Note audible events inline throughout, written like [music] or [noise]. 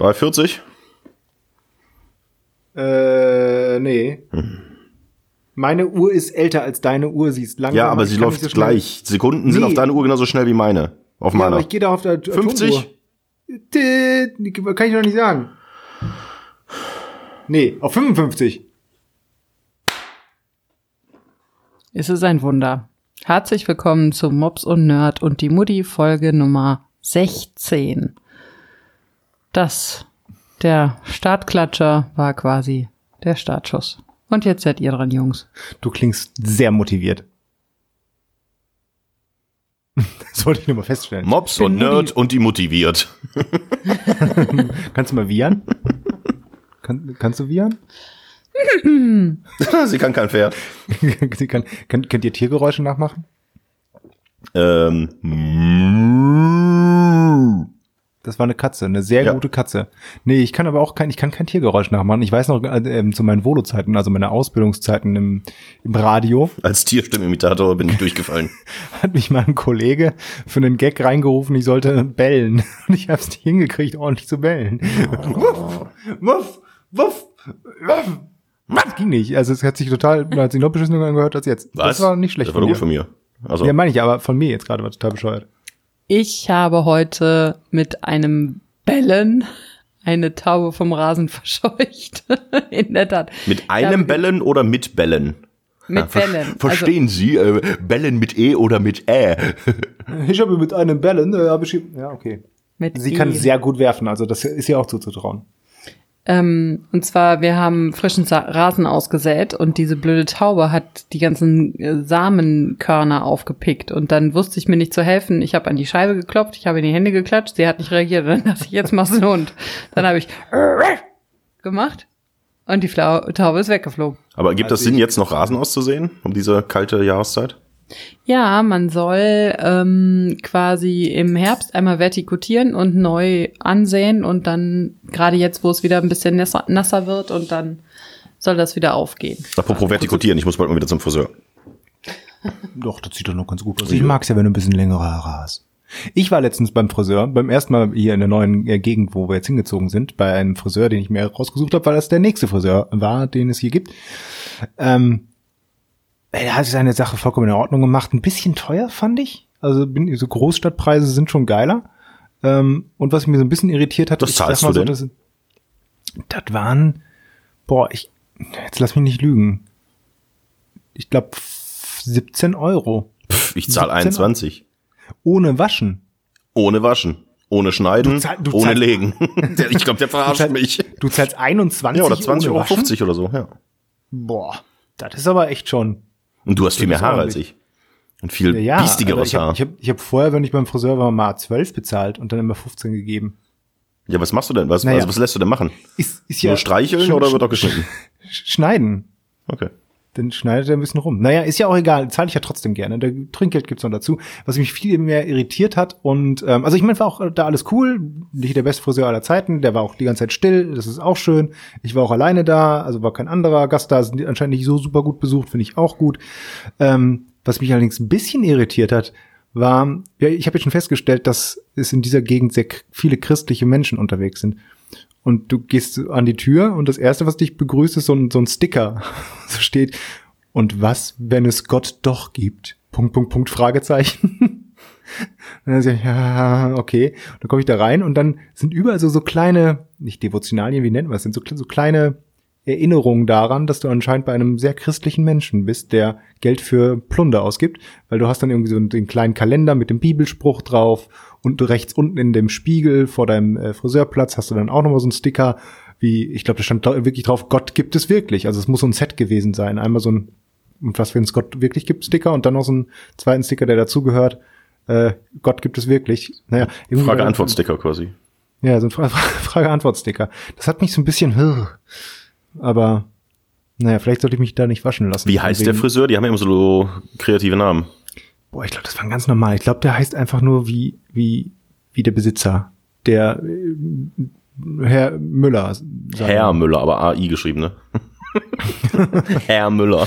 Bei 40? Äh, nee. Meine Uhr ist älter als deine Uhr, sie ist langsam. Ja, aber sie läuft so gleich. Sekunden sind Nee. auf deiner Uhr genauso schnell wie meine. Auf Ja, meiner. aber ich gehe da auf der 50? Atomuhr. Kann ich doch nicht sagen. Nee, auf 55. Es ist ein Wunder. Herzlich willkommen zu Mops und Nerd und die Mutti Folge Nummer 16. Das, der Startklatscher war quasi der Startschuss. Und jetzt seid ihr dran, Jungs. Du klingst sehr motiviert. [laughs] Das wollte ich nur mal feststellen. Mops Bin und Nerd und die motiviert. [laughs] Kannst du mal wiehern? Kann, kannst du wiehern? [laughs] Sie kann kein Pferd. Sie kann, kann, könnt ihr Tiergeräusche nachmachen? Ähm. Das war eine Katze, eine sehr Ja. gute Katze. Nee, ich kann aber auch kein, ich kann kein Tiergeräusch nachmachen. Ich weiß noch äh, ähm, zu meinen Volo-Zeiten, also meine Ausbildungszeiten im, im Radio, Als Tierstimmimitator bin ich durchgefallen. [laughs] hat mich mal ein Kollege für einen Gag reingerufen, ich sollte bellen. [laughs] Und ich habe es nicht hingekriegt, ordentlich zu bellen. Wuff, wuff, wuff, wuff. Das ging nicht. Also es hat sich total, hat sich noch beschissener angehört als jetzt. Was? Das war nicht schlecht Das war gut von mir. Also, Ja, meine ich, aber von mir jetzt gerade war total bescheuert. Ich habe heute mit einem Bellen eine Taube vom Rasen [laughs] verscheucht. In der Tat. mit einem Bellen oder mit Bellen? Mit Ver- Bellen. Also, Verstehen Sie, äh, Bellen mit E oder mit Ä? Ich habe mit einem Bellen, äh, habe ich, ja, okay. mit Sie E. kann sehr gut werfen, also das ist ihr auch zuzutrauen. Ähm, und zwar, wir haben frischen Sa Rasen ausgesät und diese blöde Taube hat die ganzen äh, Samenkörner aufgepickt und dann wusste ich mir nicht zu helfen. Ich habe an die Scheibe geklopft, ich habe in die Hände geklatscht, sie hat nicht reagiert. Und [laughs] dann dachte ich, jetzt machst du einen Hund. Dann habe ich [laughs] gemacht und die Flau Taube ist weggeflogen. Aber gibt das Also Sinn, ich- jetzt noch Rasen auszusehen, um diese kalte Jahreszeit? Ja, man soll ähm, quasi im Herbst einmal vertikutieren und neu ansehen und dann gerade jetzt, wo es wieder ein bisschen nasser, nasser wird und dann soll das wieder aufgehen. Apropos vertikutieren, ich muss bald mal wieder zum Friseur. Doch, das sieht doch noch ganz gut aus. Ich mag's ja, wenn du ein bisschen längere Haare hast. Ich war letztens beim Friseur, beim ersten Mal hier in der neuen äh, Gegend, wo wir jetzt hingezogen sind, bei einem Friseur, den ich mir rausgesucht habe, weil das der nächste Friseur war, den es hier gibt. Ähm, er hat seine Sache vollkommen in Ordnung gemacht. Ein bisschen teuer, fand ich. Also bin, so Großstadtpreise sind schon geiler. Ähm, und was mich so ein bisschen irritiert hat, Was ich sag zahlst mal du so, denn? Das, das waren, boah, ich, jetzt lass mich nicht lügen. Ich glaube 17 Euro. Pff, ich zahle 17 21. Ohne Waschen. Ohne Waschen. Ohne Schneiden. Du zahl- du ohne zahl- Legen. [laughs] Ich glaube, der verarscht zahl- mich. Du zahlst 21 Ja, oder 20,50 ohne Euro Waschen? 50 oder so, ja. Boah, das ist aber echt schon. Und du hast viel mehr Haare als ich. Und viel Ja, biestigeres ich habe Haar. ich hab, ich hab vorher, wenn ich beim Friseur war, mal 12 bezahlt und dann immer 15 gegeben. Ja, was machst du denn? Was, Naja. also, was lässt du denn machen? Ist, ist Nur streicheln schon- oder wird auch geschnitten? Schneiden. Okay. Dann schneidet er ein bisschen rum. Naja, ist ja auch egal, zahle ich ja trotzdem gerne. Der Trinkgeld gibt's noch dazu. Was mich viel mehr irritiert hat und ähm, also ich meine, war auch da alles cool. Nicht der beste Friseur aller Zeiten, der war auch die ganze Zeit still, das ist auch schön. Ich war auch alleine da, also war kein anderer Gast da, sind anscheinend nicht so super gut besucht, finde ich auch gut. Ähm, was mich allerdings ein bisschen irritiert hat, war, ja, ich habe jetzt schon festgestellt, dass es in dieser Gegend sehr viele christliche Menschen unterwegs sind. Und du gehst an die Tür und das erste, was dich begrüßt, ist so ein, so ein Sticker. [laughs] so steht, und was, wenn es Gott doch gibt? Punkt, Punkt, Punkt, Fragezeichen. Und [laughs] dann sag ich, ja, okay. Und dann komme ich da rein und dann sind überall so, so kleine, nicht Devotionalien, wie nennt man das, sind so, so kleine Erinnerungen daran, dass du anscheinend bei einem sehr christlichen Menschen bist, der Geld für Plunder ausgibt, weil du hast dann irgendwie so einen, den kleinen Kalender mit dem Bibelspruch drauf und du rechts unten in dem Spiegel vor deinem äh, Friseurplatz hast du dann auch nochmal so einen Sticker, wie, ich glaube, da stand wirklich drauf, Gott gibt es wirklich. Also es muss so ein Set gewesen sein. Einmal so ein, und was, wenn es Gott wirklich gibt, Sticker und dann noch so einen zweiten Sticker, der dazugehört. Äh, Gott gibt es wirklich. Naja, Frage-Antwort-Sticker quasi. ja, so ein Fra [laughs] Frage-Antwort-Sticker. Das hat mich so ein bisschen, hm. Aber naja, vielleicht sollte ich mich da nicht waschen lassen. Wie heißt der Friseur? Die haben ja immer so kreative Namen. Boah, ich glaube, das war ganz normal. Ich glaube, der heißt einfach nur wie, wie, wie der Besitzer. Der äh, Herr Müller. Herr. Müller, aber AI geschrieben, ne? [laughs] Herr Müller.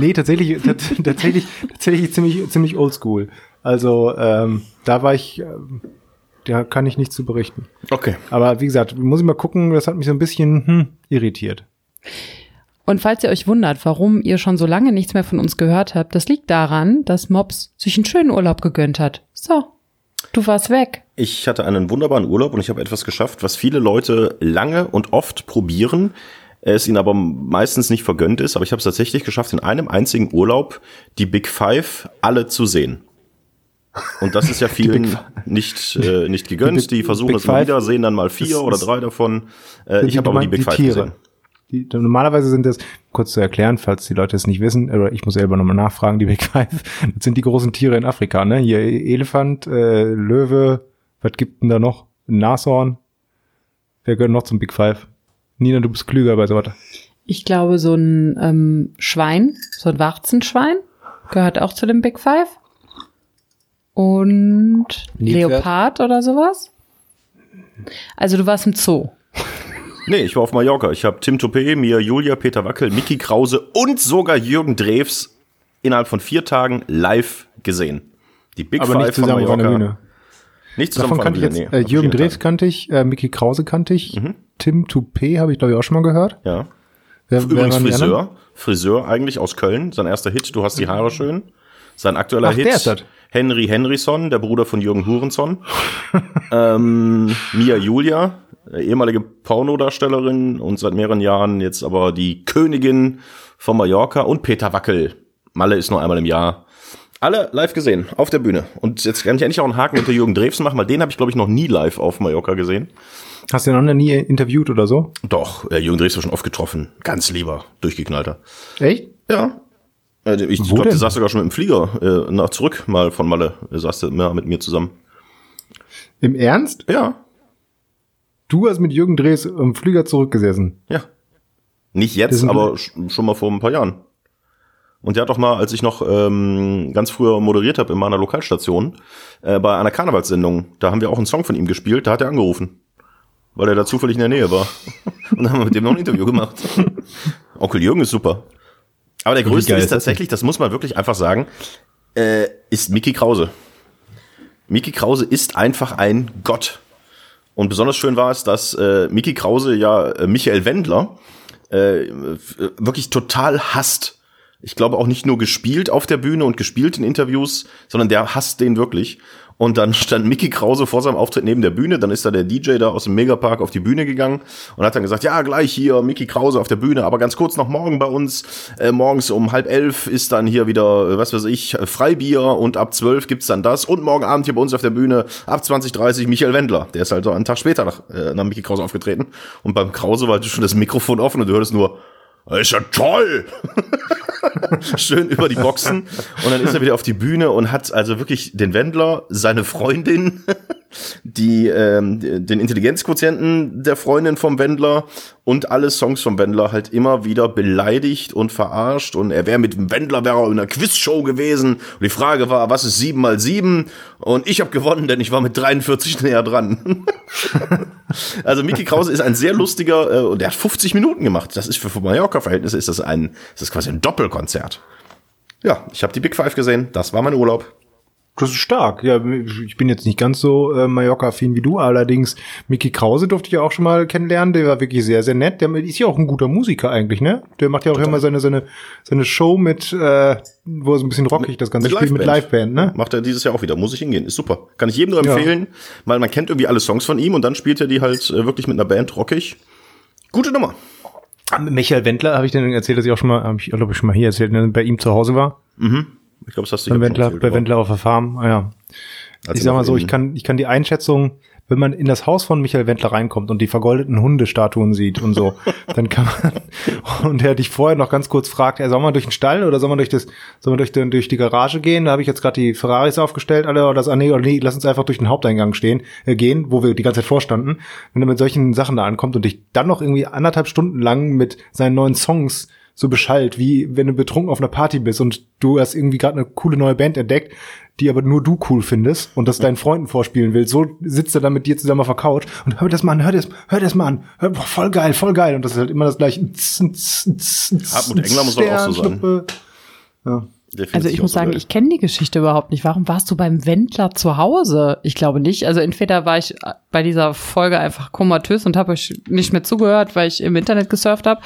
Nee, tatsächlich, tats- tatsächlich, tatsächlich ziemlich, ziemlich oldschool. Also, ähm, da war ich, ähm, da kann ich nichts zu berichten. Okay. Aber wie gesagt, muss ich mal gucken, das hat mich so ein bisschen hm, irritiert. Und falls ihr euch wundert, warum ihr schon so lange nichts mehr von uns gehört habt, das liegt daran, dass Mops sich einen schönen Urlaub gegönnt hat. So, du warst weg. Ich hatte einen wunderbaren Urlaub und ich habe etwas geschafft, was viele Leute lange und oft probieren, es ihnen aber meistens nicht vergönnt ist. Aber ich habe es tatsächlich geschafft, in einem einzigen Urlaub die Big Five alle zu sehen. Und das ist ja [laughs] vielen nicht, äh, nicht gegönnt. Die Die, versuchen Big das mal wieder, sehen dann mal vier oder drei davon. Äh, ich habe aber die Big die Five Tiere? gesehen. Die, normalerweise sind das, kurz zu erklären, falls die Leute es nicht wissen, oder ich muss selber nochmal nachfragen, die Big Five, das sind die großen Tiere in Afrika, ne? Hier Elefant, äh, Löwe, was gibt denn da noch? Ein Nashorn. Wer gehört noch zum Big Five? Nina, du bist klüger bei sowas. Ich glaube, so ein ähm, Schwein, so ein Warzenschwein, gehört auch zu den Big Five. Und Nilpferd? Leopard oder sowas. Also du warst im Zoo. Nee, ich war auf Mallorca. Ich habe Tim Toupé, Mia Julia, Peter Wackel, Mickey Krause und sogar Jürgen Drews innerhalb von vier Tagen live gesehen. Die Big Aber Five nicht zusammen auf von einer Mallorca. Bühne. Nicht zusammen Davon von kannte ich einer jetzt, Bühne, äh, nee, Jürgen auf Drews kannte ich, äh, Mickey Krause kannte ich, Tim Toupé habe ich glaube ich auch schon mal gehört. Ja. Wer, Übrigens anderen? Friseur. Friseur eigentlich aus Köln. Sein erster Hit, Du hast die Haare schön. Sein aktueller Ach, Hit. Henry Henryson, der Bruder von Jürgen Hurenson. [laughs] ähm, Mia Julia, ehemalige Pornodarstellerin und seit mehreren Jahren jetzt aber die Königin von Mallorca und Peter Wackel. Malle ist nur einmal im Jahr. Alle live gesehen, auf der Bühne. Und jetzt kann ich endlich auch einen Haken hinter Jürgen Drews machen, weil den habe ich, glaube ich, noch nie live auf Mallorca gesehen. Hast du den noch nie interviewt oder so? Doch, äh, Jürgen Drews war schon oft getroffen. Ganz lieber, durchgeknallter. Echt? Ja. Äh, Ich glaube, denn? saß sogar schon mit dem Flieger äh, nach zurück mal von Malle. Er saß immer mit mir zusammen. Im Ernst? Ja, Du hast mit Jürgen Drees im Flieger zurückgesessen. ja. Nicht jetzt, aber sch- schon mal vor ein paar Jahren. Und der hat doch mal, als ich noch ähm, ganz früher moderiert habe in meiner Lokalstation, äh, bei einer Karnevalssendung, da haben wir auch einen Song von ihm gespielt, da hat er angerufen. Weil er da zufällig in der Nähe war. [laughs] Und dann haben wir mit dem noch ein Interview gemacht. [laughs] Onkel Jürgen ist super. Aber der größte ist tatsächlich, das muss man wirklich einfach sagen, äh, ist Mickey Krause. Mickey Krause ist einfach ein Gott. Und besonders schön war es, dass äh, Mickey Krause ja äh, Michael Wendler äh, f- wirklich total hasst. Ich glaube auch nicht nur gespielt auf der Bühne und gespielt in Interviews, sondern der hasst den wirklich. Und dann stand Mickey Krause vor seinem Auftritt neben der Bühne, dann ist da der DJ da aus dem Megapark auf die Bühne gegangen und hat dann gesagt, ja, gleich hier Mickey Krause auf der Bühne, aber ganz kurz noch morgen bei uns. Äh, morgens um halb elf ist dann hier wieder, äh, was weiß ich, Freibier und ab zwölf gibt's dann das. Und morgen Abend hier bei uns auf der Bühne ab 20.30 Michael Wendler. Der ist halt so einen Tag später nach, äh, nach Mickey Krause aufgetreten. Und beim Krause war halt schon das Mikrofon offen und du hörtest nur, ist ja toll! [laughs] Schön über die Boxen. Und dann ist er wieder auf die Bühne und hat also wirklich den Wendler, seine Freundin, die, ähm, den Intelligenzquotienten der Freundin vom Wendler und alle Songs vom Wendler halt immer wieder beleidigt und verarscht. Und er wäre mit dem Wendler wäre er in einer Quizshow gewesen. Und die Frage war, was ist sieben mal sieben? Und ich habe gewonnen, denn ich war mit 43 [laughs] näher dran. [laughs] Also Mickey Krause ist ein sehr lustiger äh, und der hat 50 Minuten gemacht. Das ist für, für Mallorca-Verhältnisse ist das ein, das ist quasi ein Doppelkonzert. Ja, ich habe die Big Five gesehen. Das war mein Urlaub. Das ist stark. Ja, ich bin jetzt nicht ganz so äh, Mallorca-affin wie du, allerdings Mickey Krause durfte ich ja auch schon mal kennenlernen. Der war wirklich sehr, sehr nett. Der ist ja auch ein guter Musiker eigentlich, ne? Der macht ja auch immer seine, seine, seine Show mit, äh, wo er so ein bisschen rockig das ganze spielt mit Liveband, ne? Macht er dieses Jahr auch wieder. Muss ich hingehen. Ist super. Kann ich jedem nur Ja. empfehlen, weil man kennt irgendwie alle Songs von ihm und dann spielt er die halt äh, wirklich mit einer Band rockig. Gute Nummer. Michael Wendler habe ich denn erzählt, dass ich auch schon mal, habe ich glaube ich schon mal hier erzählt, ne, bei ihm zu Hause war. Ich glaube, das hast du Bei Wendler, bei Wendler auf der Farm. Ah, ja. ich sag mal so, ich kann, ich kann die Einschätzung, wenn man in das Haus von Michael Wendler reinkommt und die vergoldeten Hundestatuen sieht und so, [laughs] dann kann man, und er dich vorher noch ganz kurz fragt, er soll man durch den Stall oder soll man durch das, soll man durch, den, durch die Garage gehen? Da habe ich jetzt gerade die Ferraris aufgestellt, alle, oder das, ah, nee, oder nee, lass uns einfach durch den Haupteingang stehen, äh, gehen, wo wir die ganze Zeit vorstanden. Wenn er mit solchen Sachen da ankommt und dich dann noch irgendwie anderthalb Stunden lang mit seinen neuen Songs so beschallt, wie wenn du betrunken auf einer Party bist und du hast irgendwie gerade eine coole neue Band entdeckt, die aber nur du cool findest und das deinen Freunden vorspielen willst. So sitzt er dann mit dir zusammen auf der Couch und hör das mal an, hör das, hör das mal an. Hör, boah, voll geil, voll geil. Und das ist halt immer das gleiche. Hartmut Engler muss doch auch so sein. Sternschnuppe. Ja. Der Also ich muss sagen, ich kenne die Geschichte überhaupt nicht. Warum warst du beim Wendler zu Hause? Ich glaube nicht. Also entweder war ich bei dieser Folge einfach komatös und habe euch nicht mehr zugehört, weil ich im Internet gesurft habe,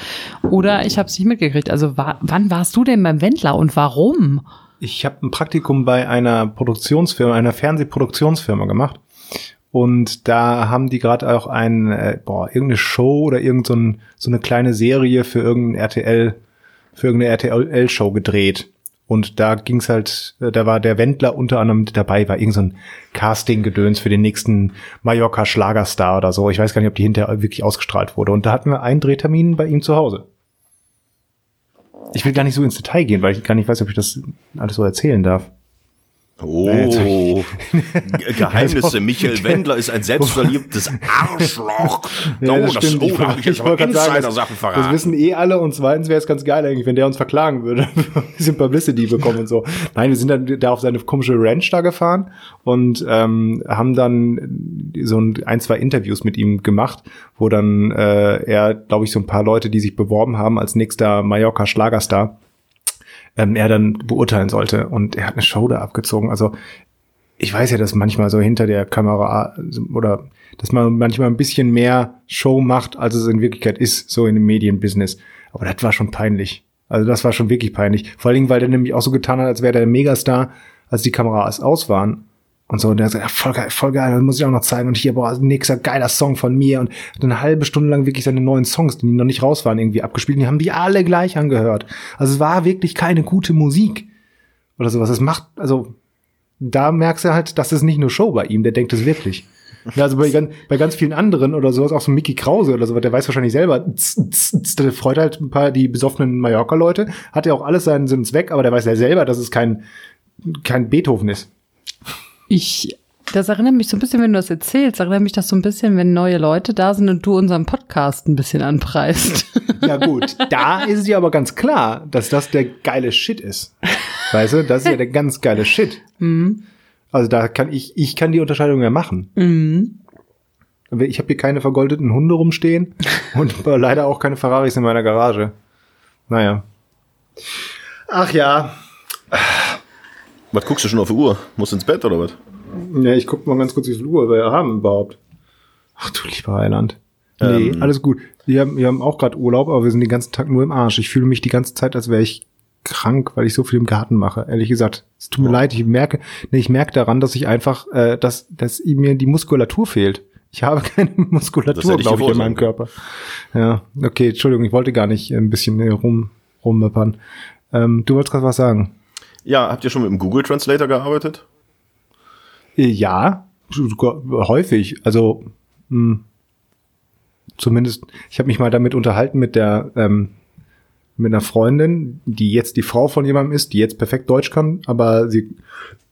oder ich habe es nicht mitgekriegt. Also wa wann warst du denn beim Wendler und warum? Ich habe ein Praktikum bei einer Produktionsfirma, einer Fernsehproduktionsfirma gemacht. Und da haben die gerade auch ein, äh, boah, irgendeine Show oder irgend so, ein, so eine kleine Serie für irgendein RTL, für irgendeine RTL-Show gedreht. Und da ging's halt, da war der Wendler unter anderem dabei, war irgend so Casting-Gedöns für den nächsten Mallorca-Schlagerstar oder so. Ich weiß gar nicht, ob die hinterher wirklich ausgestrahlt wurde. Und da hatten wir einen Drehtermin bei ihm zu Hause. Ich will gar nicht so ins Detail gehen, weil ich gar nicht weiß, ob ich das alles so erzählen darf. Oh, Ge- Geheimnisse. Michael Wendler ist ein [laughs] selbstverliebtes Arschloch. Ja, oh, das das, stimmt. oh, da habe ich jetzt aber das- Insider-Sachen Das verraten. wissen eh alle und zweitens wäre es ganz geil eigentlich, wenn der uns verklagen würde. [laughs] ein bisschen Publicity bekommen und so. Nein, wir sind dann da auf seine komische Ranch da gefahren und ähm, haben dann so ein, ein, zwei Interviews mit ihm gemacht, wo dann äh, er, glaube ich, so ein paar Leute, die sich beworben haben als nächster Mallorca-Schlagerstar, ähm, er dann beurteilen sollte. Und er hat eine Show da abgezogen. Also ich weiß ja, dass manchmal so hinter der Kamera also, oder dass man manchmal ein bisschen mehr Show macht, als es in Wirklichkeit ist, so in dem Medienbusiness. Aber das war schon peinlich. Also das war schon wirklich peinlich. Vor allen Dingen, weil der nämlich auch so getan hat, als wäre der Megastar, als die Kameras aus waren. Und so, und der ja, voll geil, voll geil, das muss ich auch noch zeigen. Und hier, boah, nächster geiler Song von mir. Und hat eine halbe Stunde lang wirklich seine neuen Songs, die noch nicht raus waren, irgendwie abgespielt. Und die haben die alle gleich angehört. Also es war wirklich keine gute Musik. Oder sowas. Es macht, also, da merkst du halt, das ist nicht nur Show bei ihm, der denkt es wirklich. Also bei, ganz- bei ganz vielen anderen oder sowas, auch so Mickey Krause oder sowas, der weiß wahrscheinlich selber, tz, tz, tz, der freut halt ein paar die besoffenen Mallorca-Leute, hat ja auch alles seinen Sinn Zweck, aber der weiß ja selber, dass es kein, kein Beethoven ist. Ich, das erinnert mich so ein bisschen, wenn du das erzählst, erinnert mich das so ein bisschen, wenn neue Leute da sind und du unseren Podcast ein bisschen anpreist. [laughs] Ja gut, da ist es ja aber ganz klar, dass das der geile Shit ist. Weißt du, das ist ja der ganz geile Shit. Also da kann ich, ich kann die Unterscheidung ja machen. Mhm. Ich habe hier keine vergoldeten Hunde rumstehen und [laughs] leider auch keine Ferraris in meiner Garage. Naja. Ach ja. Was guckst du schon auf die Uhr? Musst ins Bett oder was? Ja, ich guck mal ganz kurz, wie viel Uhr wir haben überhaupt. Ach du lieber Heiland. Nee, Ähm. alles gut. Wir haben, wir haben auch gerade Urlaub, aber wir sind den ganzen Tag nur im Arsch. Ich fühle mich die ganze Zeit, als wäre ich krank, weil ich so viel im Garten mache. Ehrlich gesagt, es tut mir leid. Ich merke, nee, ich merke daran, dass ich einfach, äh, dass, dass mir die Muskulatur fehlt. Ich habe [laughs] keine Muskulatur, glaube ich, in meinem Körper. Ja, okay, Entschuldigung, ich wollte gar nicht ein bisschen äh, rum, rummeppern. Ähm, du wolltest gerade was sagen. Ja, habt ihr schon mit dem Google Translator gearbeitet? Ja, häufig. Also mh, zumindest, ich habe mich mal damit unterhalten mit der ähm, mit einer Freundin, die jetzt die Frau von jemandem ist, die jetzt perfekt Deutsch kann, aber sie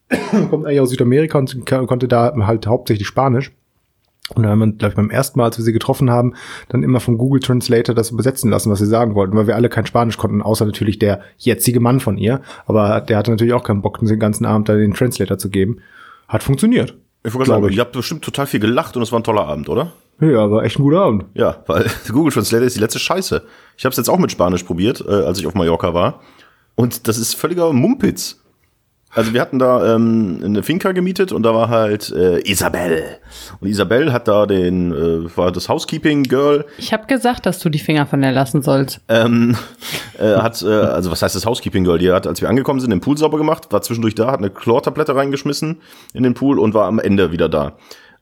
[coughs] kommt eigentlich aus Südamerika und konnte da halt hauptsächlich Spanisch. Und dann haben wir, glaube ich, beim ersten Mal, als wir sie getroffen haben, dann immer vom Google Translator das übersetzen lassen, was sie sagen wollten, weil wir alle kein Spanisch konnten, außer natürlich der jetzige Mann von ihr. Aber der hatte natürlich auch keinen Bock, den ganzen Abend da den Translator zu geben. Hat funktioniert. Ich wollte sagen, ich. ihr habt bestimmt total viel gelacht und es war ein toller Abend, oder? Ja, war echt ein guter Abend. Ja, weil [laughs] Google Translator ist die letzte Scheiße. Ich habe es jetzt auch mit Spanisch probiert, äh, als ich auf Mallorca war. Und das ist völliger Mumpitz. Also wir hatten da ähm, eine Finca gemietet und da war halt äh, Isabel. Und Isabel hat da den, äh, war das Housekeeping Girl, Ich habe gesagt, dass du die Finger von der lassen sollst. ähm, äh, hat, äh, also was heißt das Housekeeping Girl? Die hat, als wir angekommen sind, den Pool sauber gemacht, war zwischendurch da, hat eine Chlortablette reingeschmissen in den Pool und war am Ende wieder da.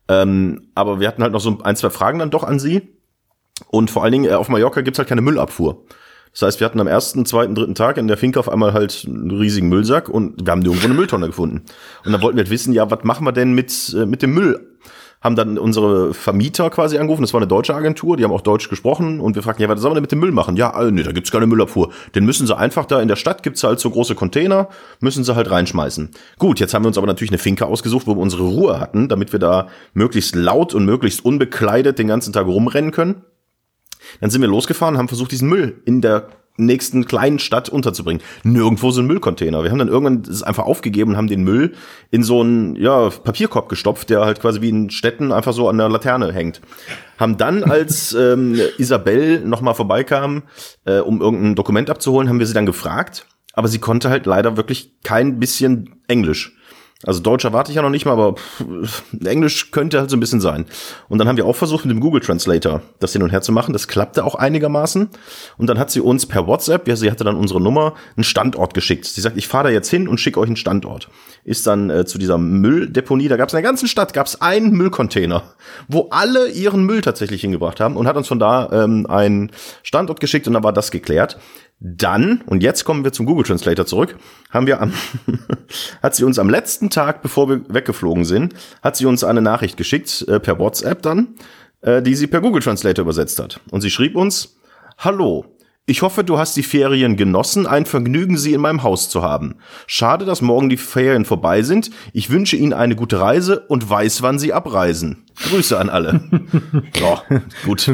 Ähm, aber wir hatten halt noch so ein, zwei Fragen dann doch an sie. Und vor allen Dingen, äh, auf Mallorca gibt's halt keine Müllabfuhr. Das heißt, wir hatten am ersten, zweiten, dritten Tag in der Finca auf einmal halt einen riesigen Müllsack und wir haben irgendwo eine Mülltonne gefunden. Und dann wollten wir halt wissen, ja, was machen wir denn mit, äh, mit dem Müll? Haben dann unsere Vermieter quasi angerufen, das war eine deutsche Agentur, die haben auch Deutsch gesprochen und wir fragten, ja, was sollen wir denn mit dem Müll machen? Ja, äh, nee, da gibt's keine Müllabfuhr. Den müssen sie einfach da in der Stadt gibt's halt so große Container, müssen sie halt reinschmeißen. Gut, jetzt haben wir uns aber natürlich eine Finca ausgesucht, wo wir unsere Ruhe hatten, damit wir da möglichst laut und möglichst unbekleidet den ganzen Tag rumrennen können. Dann sind wir losgefahren, haben versucht, diesen Müll in der nächsten kleinen Stadt unterzubringen. Nirgendwo so ein Müllcontainer. Wir haben dann irgendwann es einfach aufgegeben und haben den Müll in so einen ja, Papierkorb gestopft, der halt quasi wie in Städten einfach so an der Laterne hängt. Haben dann, als [laughs] ähm, Isabel nochmal vorbeikam, äh, um irgendein Dokument abzuholen, haben wir sie dann gefragt, aber sie konnte halt leider wirklich kein bisschen Englisch. Also Deutsch erwarte ich ja noch nicht mal, aber pff, Englisch könnte halt so ein bisschen sein. Und dann haben wir auch versucht, mit dem Google Translator das hin und her zu machen. Das klappte auch einigermaßen. Und dann hat sie uns per WhatsApp, ja, sie hatte dann unsere Nummer, einen Standort geschickt. Sie sagt, ich fahre da jetzt hin und schicke euch einen Standort. Ist dann äh, zu dieser Mülldeponie, da gab es in der ganzen Stadt gab es einen Müllcontainer, wo alle ihren Müll tatsächlich hingebracht haben und hat uns von da ähm, einen Standort geschickt und dann war das geklärt. Dann, und jetzt kommen wir zum Google Translator zurück, haben wir am, [laughs] hat sie uns am letzten Tag, bevor wir weggeflogen sind, hat sie uns eine Nachricht geschickt, äh, per WhatsApp dann, äh, die sie per Google Translator übersetzt hat. Und sie schrieb uns, Hallo, ich hoffe, du hast die Ferien genossen. Ein Vergnügen, sie in meinem Haus zu haben. Schade, dass morgen die Ferien vorbei sind. Ich wünsche Ihnen eine gute Reise und weiß, wann Sie abreisen. Grüße an alle. [laughs] ja, gut.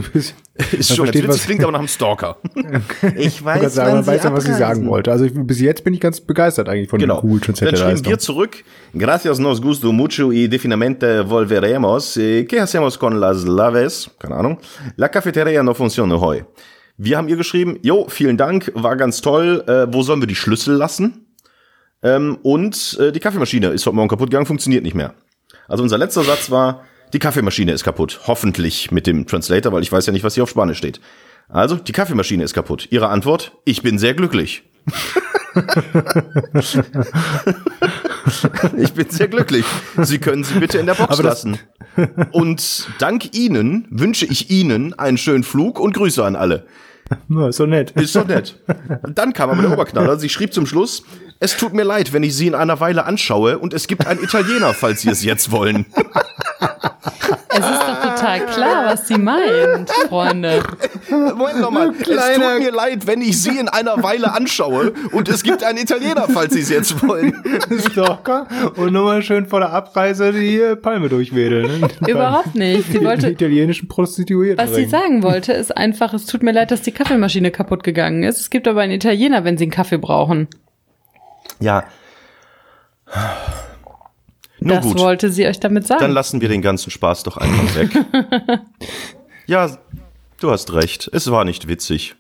Ist schon was- witzig, klingt aber nach einem Stalker. [laughs] Ich Ich weiß, sagen, man weiß ja, was sie sagen wollte. Also ich, bis jetzt bin ich ganz begeistert eigentlich von Genau. dem Google Dann schreiben wir zurück. Gracias, nos gusto mucho y definitivamente volveremos. Eh, ¿Qué hacemos con las laves? Keine Ahnung. La cafetería no funciona hoy. Wir haben ihr geschrieben, jo, vielen Dank, war ganz toll. Äh, wo sollen wir die Schlüssel lassen? Ähm, und äh, die Kaffeemaschine ist heute Morgen kaputt gegangen, funktioniert nicht mehr. Also unser letzter Satz war, die Kaffeemaschine ist kaputt. Hoffentlich mit dem Translator, weil ich weiß ja nicht, was hier auf Spanisch steht. Also, die Kaffeemaschine ist kaputt. Ihre Antwort, ich bin sehr glücklich. [laughs] [laughs] Ich bin sehr glücklich. Sie können sie bitte in der Box lassen. Und dank Ihnen wünsche ich Ihnen einen schönen Flug und Grüße an alle. Ja, ist so nett. Ist doch nett. Dann kam aber der Oberknaller. Sie schrieb zum Schluss, es tut mir leid, wenn ich Sie in einer Weile anschaue und es gibt einen Italiener, falls Sie es jetzt wollen. Es ist doch total klar, was sie meint, Freunde. Moment nochmal. [laughs] Es kleiner- tut mir leid, wenn ich Sie in einer Weile anschaue und es gibt einen Italiener, falls Sie es jetzt wollen. [laughs] Stalker und nochmal schön vor der Abreise die äh, Palme durchwedeln. [laughs] Ne? Überhaupt nicht. Sie Die wollte, italienischen Prostituierten. was sie ringen. sagen wollte, ist einfach, es tut mir leid, dass die Kaffeemaschine kaputt gegangen ist. Es gibt aber einen Italiener, wenn sie einen Kaffee brauchen. Ja. Nun das gut. wollte sie euch damit sagen. Dann lassen wir den ganzen Spaß doch einfach weg. [laughs] ja, du hast recht. Es war nicht witzig.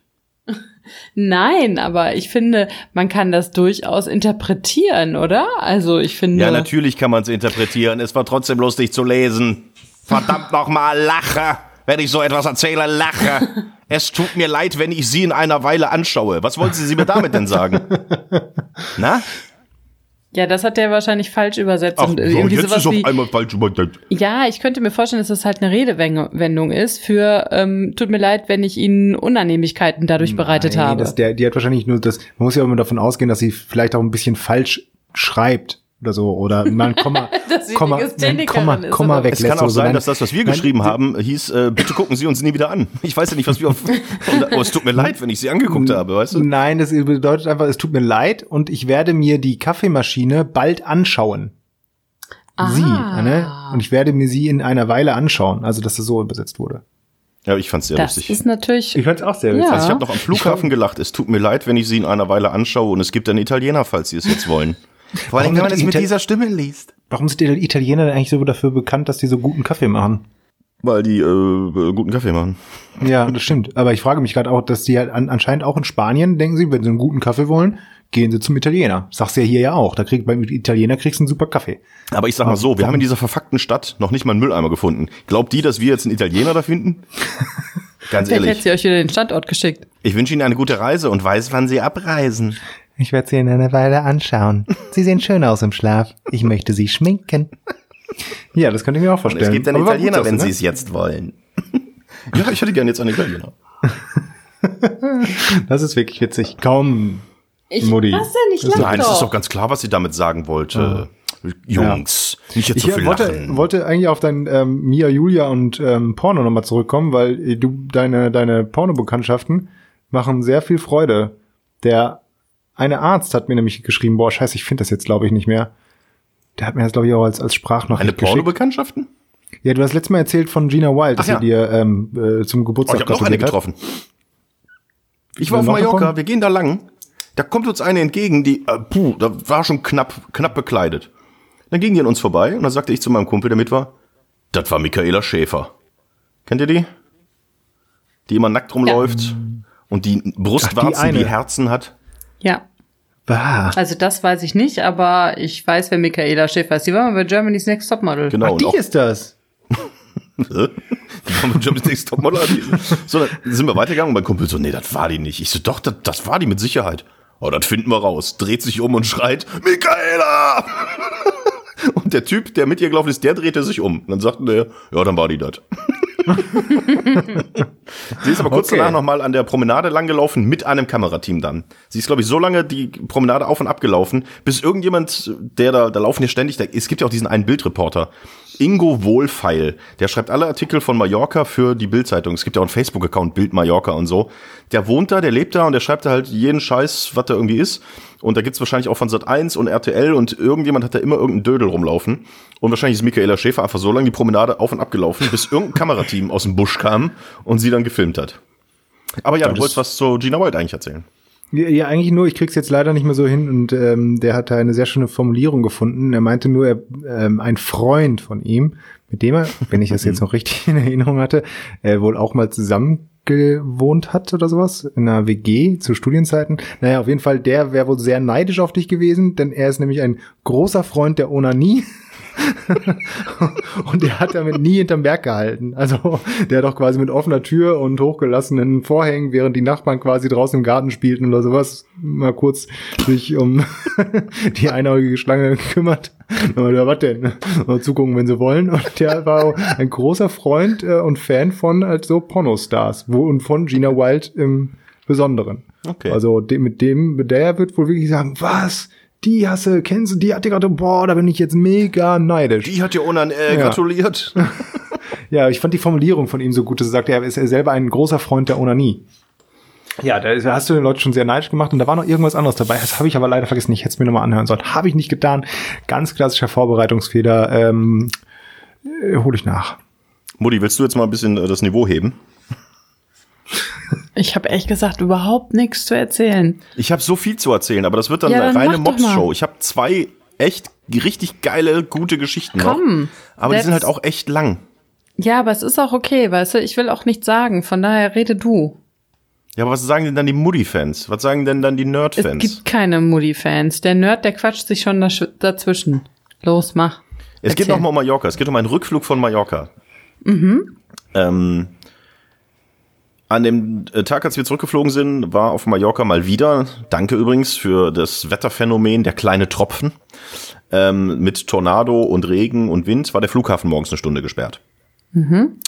Nein, aber ich finde, man kann das durchaus interpretieren, oder? Also ich finde. Ja, natürlich kann man es interpretieren. Es war trotzdem lustig zu lesen. Verdammt nochmal, lache. Wenn ich so etwas erzähle, lache. [laughs] Es tut mir leid, wenn ich Sie in einer Weile anschaue. Was wollten Sie mir damit denn sagen? Na? Ja, das hat der wahrscheinlich falsch übersetzt. Ach, und so, jetzt sowas ist auf wie, einmal falsch übersetzt. ja, ich könnte mir vorstellen, dass das halt eine Redewendung ist für ähm, tut mir leid, wenn ich Ihnen Unannehmlichkeiten dadurch bereitet Nein, habe. Das, der, die hat wahrscheinlich nur das, man muss ja immer davon ausgehen, dass sie vielleicht auch ein bisschen falsch schreibt oder so oder mal ein Komma, [laughs] Komma, Legisthenikerin ein Komma, Komma weglässt. Es kann auch so. sein, Nein, dass das, was wir nein, geschrieben haben, hieß, äh, bitte gucken Sie uns nie wieder an. Ich weiß ja nicht, was wir auf. [laughs] Aber es tut mir leid, wenn ich Sie angeguckt habe, weißt du? Nein, das bedeutet einfach, es tut mir leid und ich werde mir die Kaffeemaschine bald anschauen. Sie, Ah. ne? Und ich werde mir sie in einer Weile anschauen. Also, dass das so übersetzt wurde. Ja, ich fand's sehr das lustig. ist natürlich. Ich fand's auch sehr Ja. witzig. Also ich habe noch am Flughafen gelacht. Es tut mir leid, wenn ich Sie in einer Weile anschaue und es gibt einen Italiener, falls Sie es jetzt wollen. Vor allem, wenn man es mit Ita- dieser Stimme liest. Warum sind die Italiener denn eigentlich so dafür bekannt, dass die so guten Kaffee machen? Weil die äh, guten Kaffee machen. Ja, das stimmt. Aber ich frage mich gerade auch, dass die halt an, anscheinend auch in Spanien denken sie, wenn sie einen guten Kaffee wollen, gehen sie zum Italiener. Sagst du ja hier ja auch. Da krieg, beim Italiener kriegst du einen super Kaffee. Aber ich sag mal so, wir haben in dieser verfuckten Stadt noch nicht mal einen Mülleimer gefunden. Glaubt die, dass wir jetzt einen Italiener da finden? [laughs] Ganz Vielleicht hätte ehrlich. sie euch wieder den Standort geschickt. Ich wünsche Ihnen eine gute Reise und weiß, wann Sie abreisen. Ich werde sie in einer Weile anschauen. Sie sehen schön aus im Schlaf. Ich möchte sie schminken. Ja, das könnte ich mir auch Und vorstellen. es gibt einen Aber Italiener, wenn ne? Sie es jetzt wollen. [laughs] ja, ich hätte gerne jetzt einen Italiener. [laughs] Das ist wirklich witzig. Komm. Ich, Mutti. Was denn? Ich lach Nein, es doch. ist doch ganz klar, was sie damit sagen wollte. Jungs, nicht jetzt Ich so viel wollte, lachen. wollte eigentlich auf dein ähm, Mia, Julia und ähm, Porno nochmal zurückkommen, weil äh, du deine, deine Pornobekanntschaften machen sehr viel Freude. Der eine Arzt hat mir nämlich geschrieben, boah, scheiße, ich finde das jetzt, glaube ich, nicht mehr. Der hat mir das, glaube ich, auch als, als Sprachnachricht Eine geschickt. Pornobekanntschaften? Ja, du hast letztes Mal erzählt von Gina Wild, dass ja. sie dir ähm, äh, zum Oh, Geburtstag ich habe noch eine hat. getroffen. Ich war auf noch Mallorca, gekommen? wir gehen da lang. Da kommt uns eine entgegen, die, äh, puh, da war schon knapp, knapp bekleidet. Dann ging die an uns vorbei und dann sagte ich zu meinem Kumpel, der mit war, das war Michaela Schäfer. Kennt ihr die? Die immer nackt rumläuft und die Brustwarzen, Ach, die die. Herzen hat. Ja. Bah. Also das weiß ich nicht, aber ich weiß, wer Michaela Schäfer ist. Die war mal bei Germany's Next Topmodel. Genau. Ach, die ist das. [laughs] die war mit Germany's Next Topmodel. So, dann sind wir weitergegangen und mein Kumpel so, nee, das war die nicht. Ich so, doch, das, das war die mit Sicherheit. Oh, das finden wir raus. Dreht sich um und schreit, Michaela! [laughs] Und der Typ, der mit ihr gelaufen ist, der drehte sich um. Und dann sagten der, ja, dann war die das. [laughs] Sie ist aber kurz Okay. danach nochmal an der Promenade langgelaufen mit einem Kamerateam dann. Sie ist, glaube ich, so lange die Promenade auf und ab gelaufen, bis irgendjemand, der da, da laufen ja ständig, da, es gibt ja auch diesen einen Bildreporter, Ingo Wohlfeil, der schreibt alle Artikel von Mallorca für die Bildzeitung. Es gibt ja auch einen Facebook-Account, Bild Mallorca und so. Der wohnt da, der lebt da und der schreibt da halt jeden Scheiß, was da irgendwie ist. Und da gibt's wahrscheinlich auch von Sat1 und RTL und irgendjemand hat da immer irgendeinen Dödel rumlaufen. Und wahrscheinlich ist Michaela Schäfer einfach so lange die Promenade auf und ab gelaufen, bis irgendein Kamerateam aus dem Busch kam und sie dann gefilmt hat. Aber ja, du wolltest was zu Gina Wild eigentlich erzählen. Ja, ja, eigentlich nur, ich krieg's jetzt leider nicht mehr so hin und ähm, der hat da eine sehr schöne Formulierung gefunden. Er meinte nur, er, ähm, ein Freund von ihm, mit dem er, wenn ich das jetzt noch richtig in Erinnerung hatte, äh, wohl auch mal zusammen gewohnt hat oder sowas in einer WG zu Studienzeiten. Naja, auf jeden Fall, der wäre wohl sehr neidisch auf dich gewesen, denn er ist nämlich ein großer Freund der Onanie. [laughs] [laughs] und der hat damit nie hinterm Berg gehalten. Also der hat auch quasi mit offener Tür und hochgelassenen Vorhängen, während die Nachbarn quasi draußen im Garten spielten oder sowas, mal kurz sich um [laughs] die einäugige Schlange gekümmert. Ja, was denn? Mal zugucken, wenn sie wollen. Und der war ein großer Freund äh, und Fan von halt so Pornostars wo, und von Gina Wild im Besonderen. Okay. Also mit dem, mit der wird wohl wirklich sagen, was? Die hasse, kennst du, die hat dir gerade, boah, da bin ich jetzt mega neidisch. Die hat dir unan äh, Ja. gratuliert. [laughs] Ja, ich fand die Formulierung von ihm so gut, dass er sagt, er ist selber ein großer Freund der Onanie. Ja, da hast du den Leuten schon sehr neidisch gemacht und da war noch irgendwas anderes dabei. Das habe ich aber leider vergessen. Ich hätte es mir nochmal anhören sollen. Habe ich nicht getan. Ganz klassischer Vorbereitungsfehler. Ähm, äh, hol ich nach. Mutti, willst du jetzt mal ein bisschen äh, das Niveau heben? Ich habe ehrlich gesagt überhaupt nichts zu erzählen. Ich habe so viel zu erzählen, aber das wird dann Ja, eine dann reine Mobs-Show. Ich habe zwei echt richtig geile, gute Geschichten Komm, noch. Aber die sind halt auch echt lang. Ja, aber es ist auch okay, weißt du, ich will auch nichts sagen, von daher rede du. Ja, aber was sagen denn dann die Mutti-Fans? Was sagen denn dann die Es Nerd-Fans? gibt keine Moody-Fans. Der Nerd, der quatscht sich schon dazwischen. Los, mach. Es geht Erzähl. nochmal um Mallorca. Es geht um einen Rückflug von Mallorca. Mhm. Ähm, an dem äh, Tag, als wir zurückgeflogen sind, war auf Mallorca mal wieder, danke übrigens für das Wetterphänomen, der kleine Tropfen, ähm, mit Tornado und Regen und Wind, war der Flughafen morgens eine Stunde gesperrt.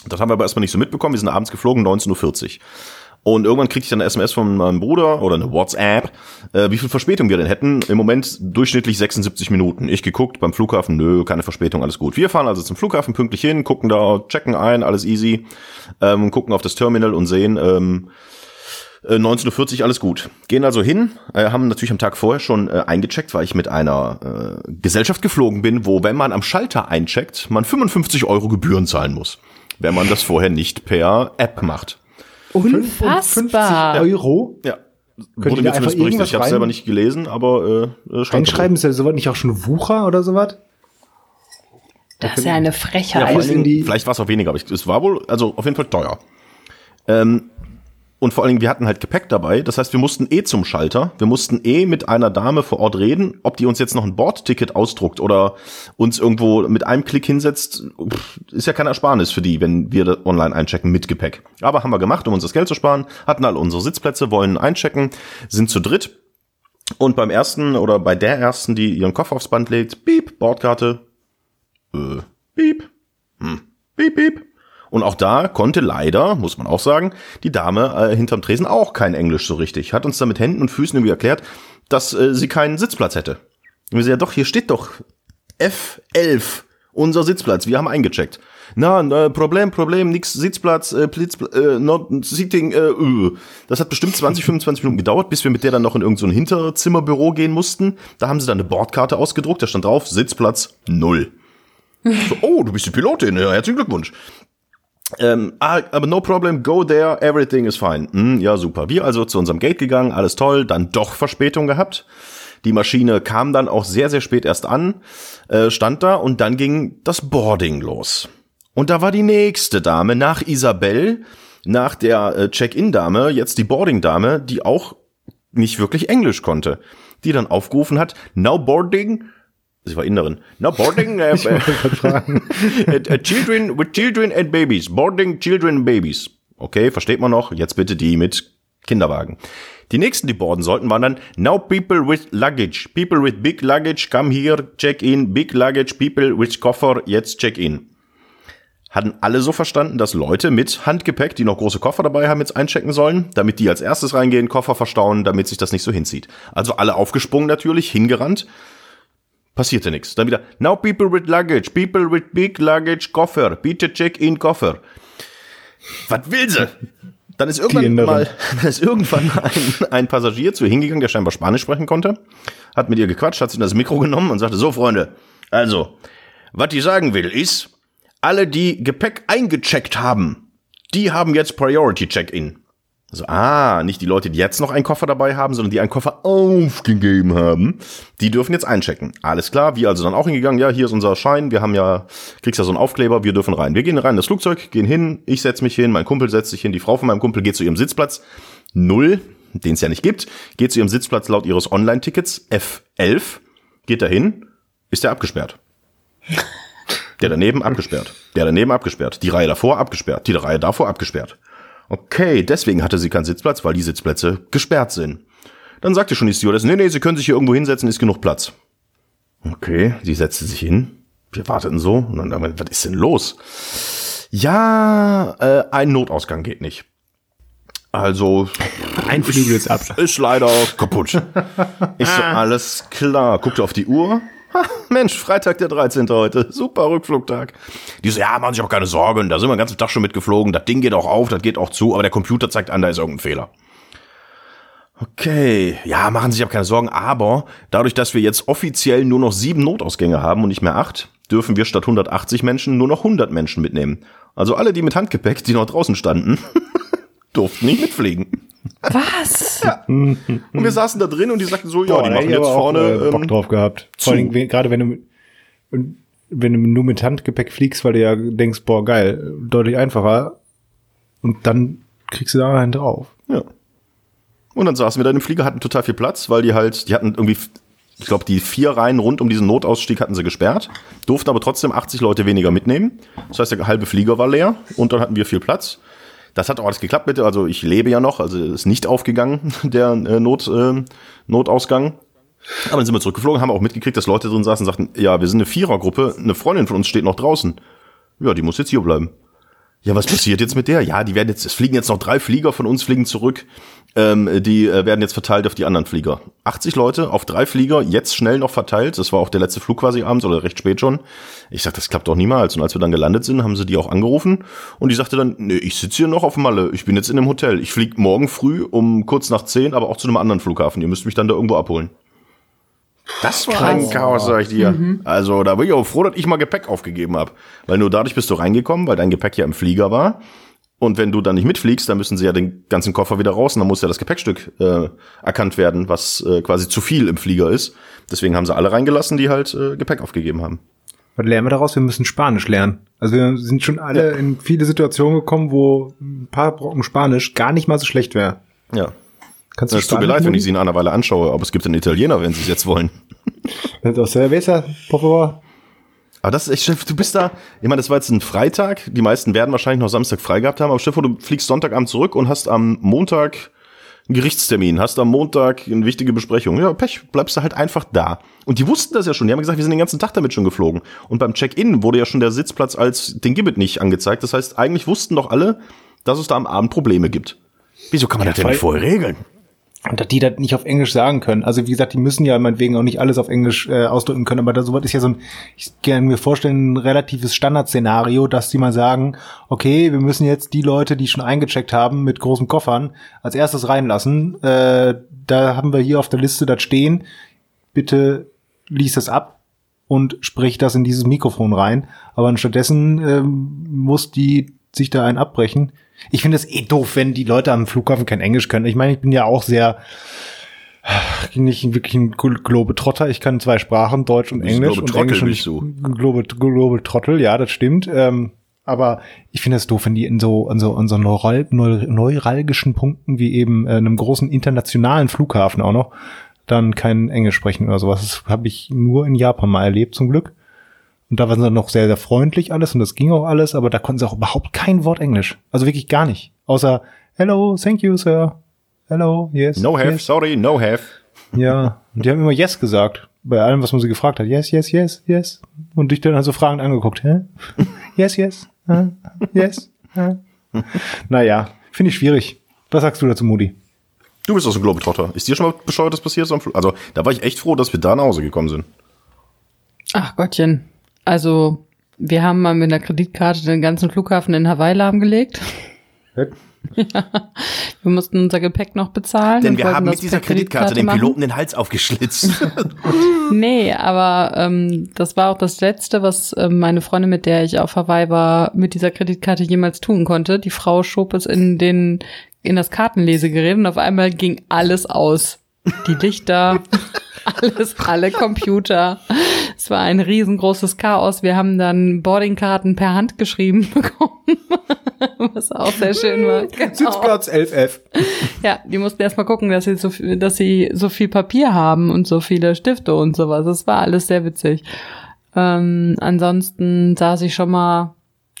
Das haben wir aber erstmal nicht so mitbekommen. Wir sind abends geflogen, 19.40 Uhr. Und irgendwann kriegte ich dann eine SMS von meinem Bruder oder eine WhatsApp, äh, wie viel Verspätung wir denn hätten. Im Moment durchschnittlich 76 Minuten. Ich geguckt beim Flughafen, nö, keine Verspätung, alles gut. Wir fahren also zum Flughafen pünktlich hin, gucken da, checken ein, alles easy, ähm, gucken auf das Terminal und sehen, ähm, äh, 19.40 Uhr, alles gut. Gehen also hin, äh, haben natürlich am Tag vorher schon äh, eingecheckt, weil ich mit einer äh, Gesellschaft geflogen bin, wo, wenn man am Schalter eincheckt, man 55 Euro Gebühren zahlen muss, wenn man das vorher nicht per App macht. Unfassbar. Euro. Ja. Könnt Wurde mir zumindest berichtet. Ich habe selber nicht gelesen, aber äh, stand Einschreiben ist ja sowas nicht auch schon Wucher oder sowas? Das ist ja eine Ja, Frechheit. vor Alles allen in Dingen, die- vielleicht war es auch weniger, aber ich, es war wohl, also auf jeden Fall teuer. Ähm, und vor allen Dingen, wir hatten halt Gepäck dabei. Das heißt, wir mussten eh zum Schalter. Wir mussten eh mit einer Dame vor Ort reden, ob die uns jetzt noch ein Bordticket ausdruckt oder uns irgendwo mit einem Klick hinsetzt. Ist ja kein Ersparnis für die, wenn wir online einchecken mit Gepäck. Aber haben wir gemacht, um uns das Geld zu sparen. Hatten alle unsere Sitzplätze, wollen einchecken, sind zu dritt. Und beim ersten oder bei der ersten, die ihren Koffer aufs Band legt, piep, Bordkarte, äh, piep, hm, piep, piep. Und auch da konnte leider, muss man auch sagen, die Dame äh, hinterm Tresen auch kein Englisch so richtig. Hat uns da mit Händen und Füßen irgendwie erklärt, dass äh, sie keinen Sitzplatz hätte. Und wir sagen, ja doch, hier steht doch F11, unser Sitzplatz, wir haben eingecheckt. Na, äh, Problem, Problem, nix Sitzplatz, äh, Plitz, äh, not sitting, äh, äh. Das hat bestimmt 20, 25 Minuten gedauert, bis wir mit der dann noch in irgendein so Hinterzimmerbüro gehen mussten. Da haben sie dann eine Bordkarte ausgedruckt, da stand drauf, Sitzplatz null. So, oh, du bist die Pilotin, ja, herzlichen Glückwunsch. Ähm, ah, aber no problem, go there, everything is fine. Hm, ja, super. Wir also zu unserem Gate gegangen, alles toll, dann doch Verspätung gehabt. Die Maschine kam dann auch sehr, sehr spät erst an, äh, stand da und dann ging das Boarding los. Und da war die nächste Dame nach Isabel, nach der äh, Check-in-Dame, jetzt die Boarding-Dame, die auch nicht wirklich Englisch konnte, die dann aufgerufen hat, now boarding, sie war Inderin, now boarding [laughs] äh, [laughs] äh, äh, children with children and babies, boarding children and babies. Okay, versteht man noch, jetzt bitte die mit Kinderwagen. Die nächsten, die boarden sollten, waren dann Now people with luggage. People with big luggage, come here, check in. Big luggage, people with koffer, jetzt check in. Hatten alle so verstanden, dass Leute mit Handgepäck, die noch große Koffer dabei haben, jetzt einchecken sollen, damit die als erstes reingehen, Koffer verstauen, damit sich das nicht so hinzieht. Also alle aufgesprungen natürlich, hingerannt. Passierte nichts. Dann wieder, now people with luggage, people with big luggage, Koffer, bitte check in Koffer. Was will sie? Dann ist irgendwann mal, [laughs] ist irgendwann ein, ein Passagier zu ihr hingegangen, der scheinbar Spanisch sprechen konnte, hat mit ihr gequatscht, hat sie in das Mikro genommen und sagte, so Freunde, also, was die sagen will, ist, alle, die Gepäck eingecheckt haben, die haben jetzt Priority Check-in. Also, ah, nicht die Leute, die jetzt noch einen Koffer dabei haben, sondern die einen Koffer aufgegeben haben, die dürfen jetzt einchecken. Alles klar, wir also dann auch hingegangen, ja, hier ist unser Schein, wir haben ja, kriegst ja so einen Aufkleber, wir dürfen rein. Wir gehen rein in das Flugzeug, gehen hin, ich setz mich hin, mein Kumpel setzt sich hin, die Frau von meinem Kumpel geht zu ihrem Sitzplatz, null, den es ja nicht gibt, geht zu ihrem Sitzplatz laut ihres Online-Tickets, F11, geht dahin, ist der abgesperrt. Der daneben abgesperrt. Der daneben abgesperrt. Die Reihe davor abgesperrt. Die Reihe davor abgesperrt. Okay, deswegen hatte sie keinen Sitzplatz, weil die Sitzplätze gesperrt sind. Dann sagte schon die Stewardess, nee, nee, Sie können sich hier irgendwo hinsetzen, ist genug Platz. Okay, sie setzte sich hin. Wir warteten so und dann, was ist denn los? Ja, äh, ein Notausgang geht nicht. Also ein Flügel ist ab. Ist leider kaputt. [laughs] Ist so alles klar. Guckte auf die Uhr. Ha, Mensch, Freitag der 13. heute. Super Rückflugtag. Die so, ja, machen sich auch keine Sorgen. Da sind wir den ganzen Tag schon mitgeflogen. Das Ding geht auch auf, das geht auch zu, aber der Computer zeigt an, da ist irgendein Fehler. Okay, ja, machen Sie sich auch keine Sorgen, aber dadurch, dass wir jetzt offiziell nur noch sieben Notausgänge haben und nicht mehr acht, dürfen wir statt 180 Menschen nur noch 100 Menschen mitnehmen. Also alle, die mit Handgepäck, die noch draußen standen, [laughs] durften nicht mitfliegen. Was? Ja. [laughs] Und wir saßen da drin und die sagten so, ja, Boah, die machen jetzt vorne. Auch, äh, Bock ähm, drauf gehabt. Vor allem, gerade wenn du, wenn du nur mit Handgepäck fliegst, weil du ja denkst, boah, geil, deutlich einfacher. Und dann kriegst du da einen drauf. Ja. Und dann saßen wir da in dem Flieger, hatten total viel Platz, weil die halt, die hatten irgendwie, ich glaube, die vier Reihen rund um diesen Notausstieg hatten sie gesperrt, durften aber trotzdem 80 Leute weniger mitnehmen. Das heißt, der halbe Flieger war leer und dann hatten wir viel Platz. Das hat auch alles geklappt, bitte. Also ich lebe ja noch, also ist nicht aufgegangen, [laughs] der äh, Not, äh, Notausgang. Aber dann sind wir zurückgeflogen, haben auch mitgekriegt, dass Leute drin saßen und sagten, ja, wir sind eine Vierergruppe, eine Freundin von uns steht noch draußen. Ja, die muss jetzt hier bleiben. Ja, was passiert jetzt mit der? Ja, die werden jetzt, es fliegen jetzt noch drei Flieger von uns fliegen zurück. Ähm, die äh, werden jetzt verteilt auf die anderen Flieger. 80 Leute auf drei Flieger, jetzt schnell noch verteilt. Das war auch der letzte Flug quasi abends oder recht spät schon. Ich sag, das klappt doch niemals. Und als wir dann gelandet sind, haben sie die auch angerufen. Und die sagte dann, nee, ich sitze hier noch auf Malle. Ich bin jetzt in einem Hotel. Ich fliege morgen früh um kurz nach zehn, aber auch zu einem anderen Flughafen. Ihr müsst mich dann da irgendwo abholen. Das war Krass. ein Chaos, sag ich dir. Mhm. Also da bin ich auch froh, dass ich mal Gepäck aufgegeben habe. Weil nur dadurch bist du reingekommen, weil dein Gepäck ja im Flieger war. Und wenn du dann nicht mitfliegst, dann müssen sie ja den ganzen Koffer wieder raus und dann muss ja das Gepäckstück äh, erkannt werden, was äh, quasi zu viel im Flieger ist. Deswegen haben sie alle reingelassen, die halt äh, Gepäck aufgegeben haben. Was lernen wir daraus? Wir müssen Spanisch lernen. Also wir sind schon alle ja. in viele Situationen gekommen, wo ein paar Brocken Spanisch gar nicht mal so schlecht wäre. Ja. Kannst du es tut mir leid, wenn ich sie in einer Weile anschaue, aber es gibt einen Italiener, wenn sie es jetzt wollen. [laughs] Cerveza, por favor. Aber das ist echt, Chef, du bist da, ich meine, das war jetzt ein Freitag, die meisten werden wahrscheinlich noch Samstag frei gehabt haben, aber Stefan, du fliegst Sonntagabend zurück und hast am Montag einen Gerichtstermin, hast am Montag eine wichtige Besprechung. Ja, Pech, bleibst du halt einfach da. Und die wussten das ja schon, die haben gesagt, wir sind den ganzen Tag damit schon geflogen. Und beim Check-in wurde ja schon der Sitzplatz als den Gibbet nicht angezeigt. Das heißt, eigentlich wussten doch alle, dass es da am Abend Probleme gibt. Wieso kann man ja, das denn nicht vorher regeln? Und dass die das nicht auf Englisch sagen können. Also wie gesagt, die müssen ja meinetwegen auch nicht alles auf Englisch äh, ausdrücken können, aber da sowas ist ja so ein, ich kann mir vorstellen, ein relatives Standardszenario, dass die mal sagen, okay, wir müssen jetzt die Leute, die schon eingecheckt haben mit großen Koffern, als erstes reinlassen. Äh, da haben wir hier auf der Liste das stehen. Bitte lies das ab und sprich das in dieses Mikrofon rein. Aber stattdessen ähm, muss die sich da einen abbrechen. Ich finde es eh doof, wenn die Leute am Flughafen kein Englisch können. Ich meine, ich bin ja auch sehr nicht wirklich ein Globetrotter. Ich kann zwei Sprachen, Deutsch und Englisch. und Englisch nicht so. Globe, Globetrottel, ja, das stimmt. Ähm, Aber ich finde es doof, wenn die in so, an so, an so neural, neu- neuralgischen Punkten wie eben äh, einem großen internationalen Flughafen auch noch dann kein Englisch sprechen oder sowas. Das habe ich nur in Japan mal erlebt, zum Glück. Und da waren sie dann noch sehr, sehr freundlich alles und das ging auch alles, aber da konnten sie auch überhaupt kein Wort Englisch. Also wirklich gar nicht. Außer Hello, thank you, sir. Hello, yes. No have, yes. sorry, no have. Ja, und die haben immer Yes gesagt. Bei allem, was man sie gefragt hat. Yes, yes, yes, yes. Und dich dann also fragend angeguckt. Hä? [laughs] Yes, yes. Hä? Yes. Hä? Naja, finde ich schwierig. Was sagst du dazu, Moody? Du bist aus dem Globetrotter. Ist dir schon mal bescheuertes passiert? Also, da war ich echt froh, dass wir da nach Hause gekommen sind. Ach Gottchen. Also, wir haben mal mit einer Kreditkarte den ganzen Flughafen in Hawaii lahmgelegt. [laughs] Wir mussten unser Gepäck noch bezahlen. Denn wir haben mit dieser Kreditkarte dem machen. Piloten den Hals aufgeschlitzt. [laughs] Nee, aber ähm, das war auch das Letzte, was ähm, meine Freundin, mit der ich auf Hawaii war, mit dieser Kreditkarte jemals tun konnte. Die Frau schob es in den in das Kartenlesegerät und auf einmal ging alles aus. Die Lichter, [laughs] alles, alle Computer. Es war ein riesengroßes Chaos. Wir haben dann Boardingkarten per Hand geschrieben [laughs] bekommen, was auch sehr schön war. [laughs] Genau. Sitzplatz 11F. Ja, die mussten erst mal gucken, dass sie so viel, dass sie so viel Papier haben und so viele Stifte und sowas. Das war alles sehr witzig. Ähm, ansonsten saß ich schon mal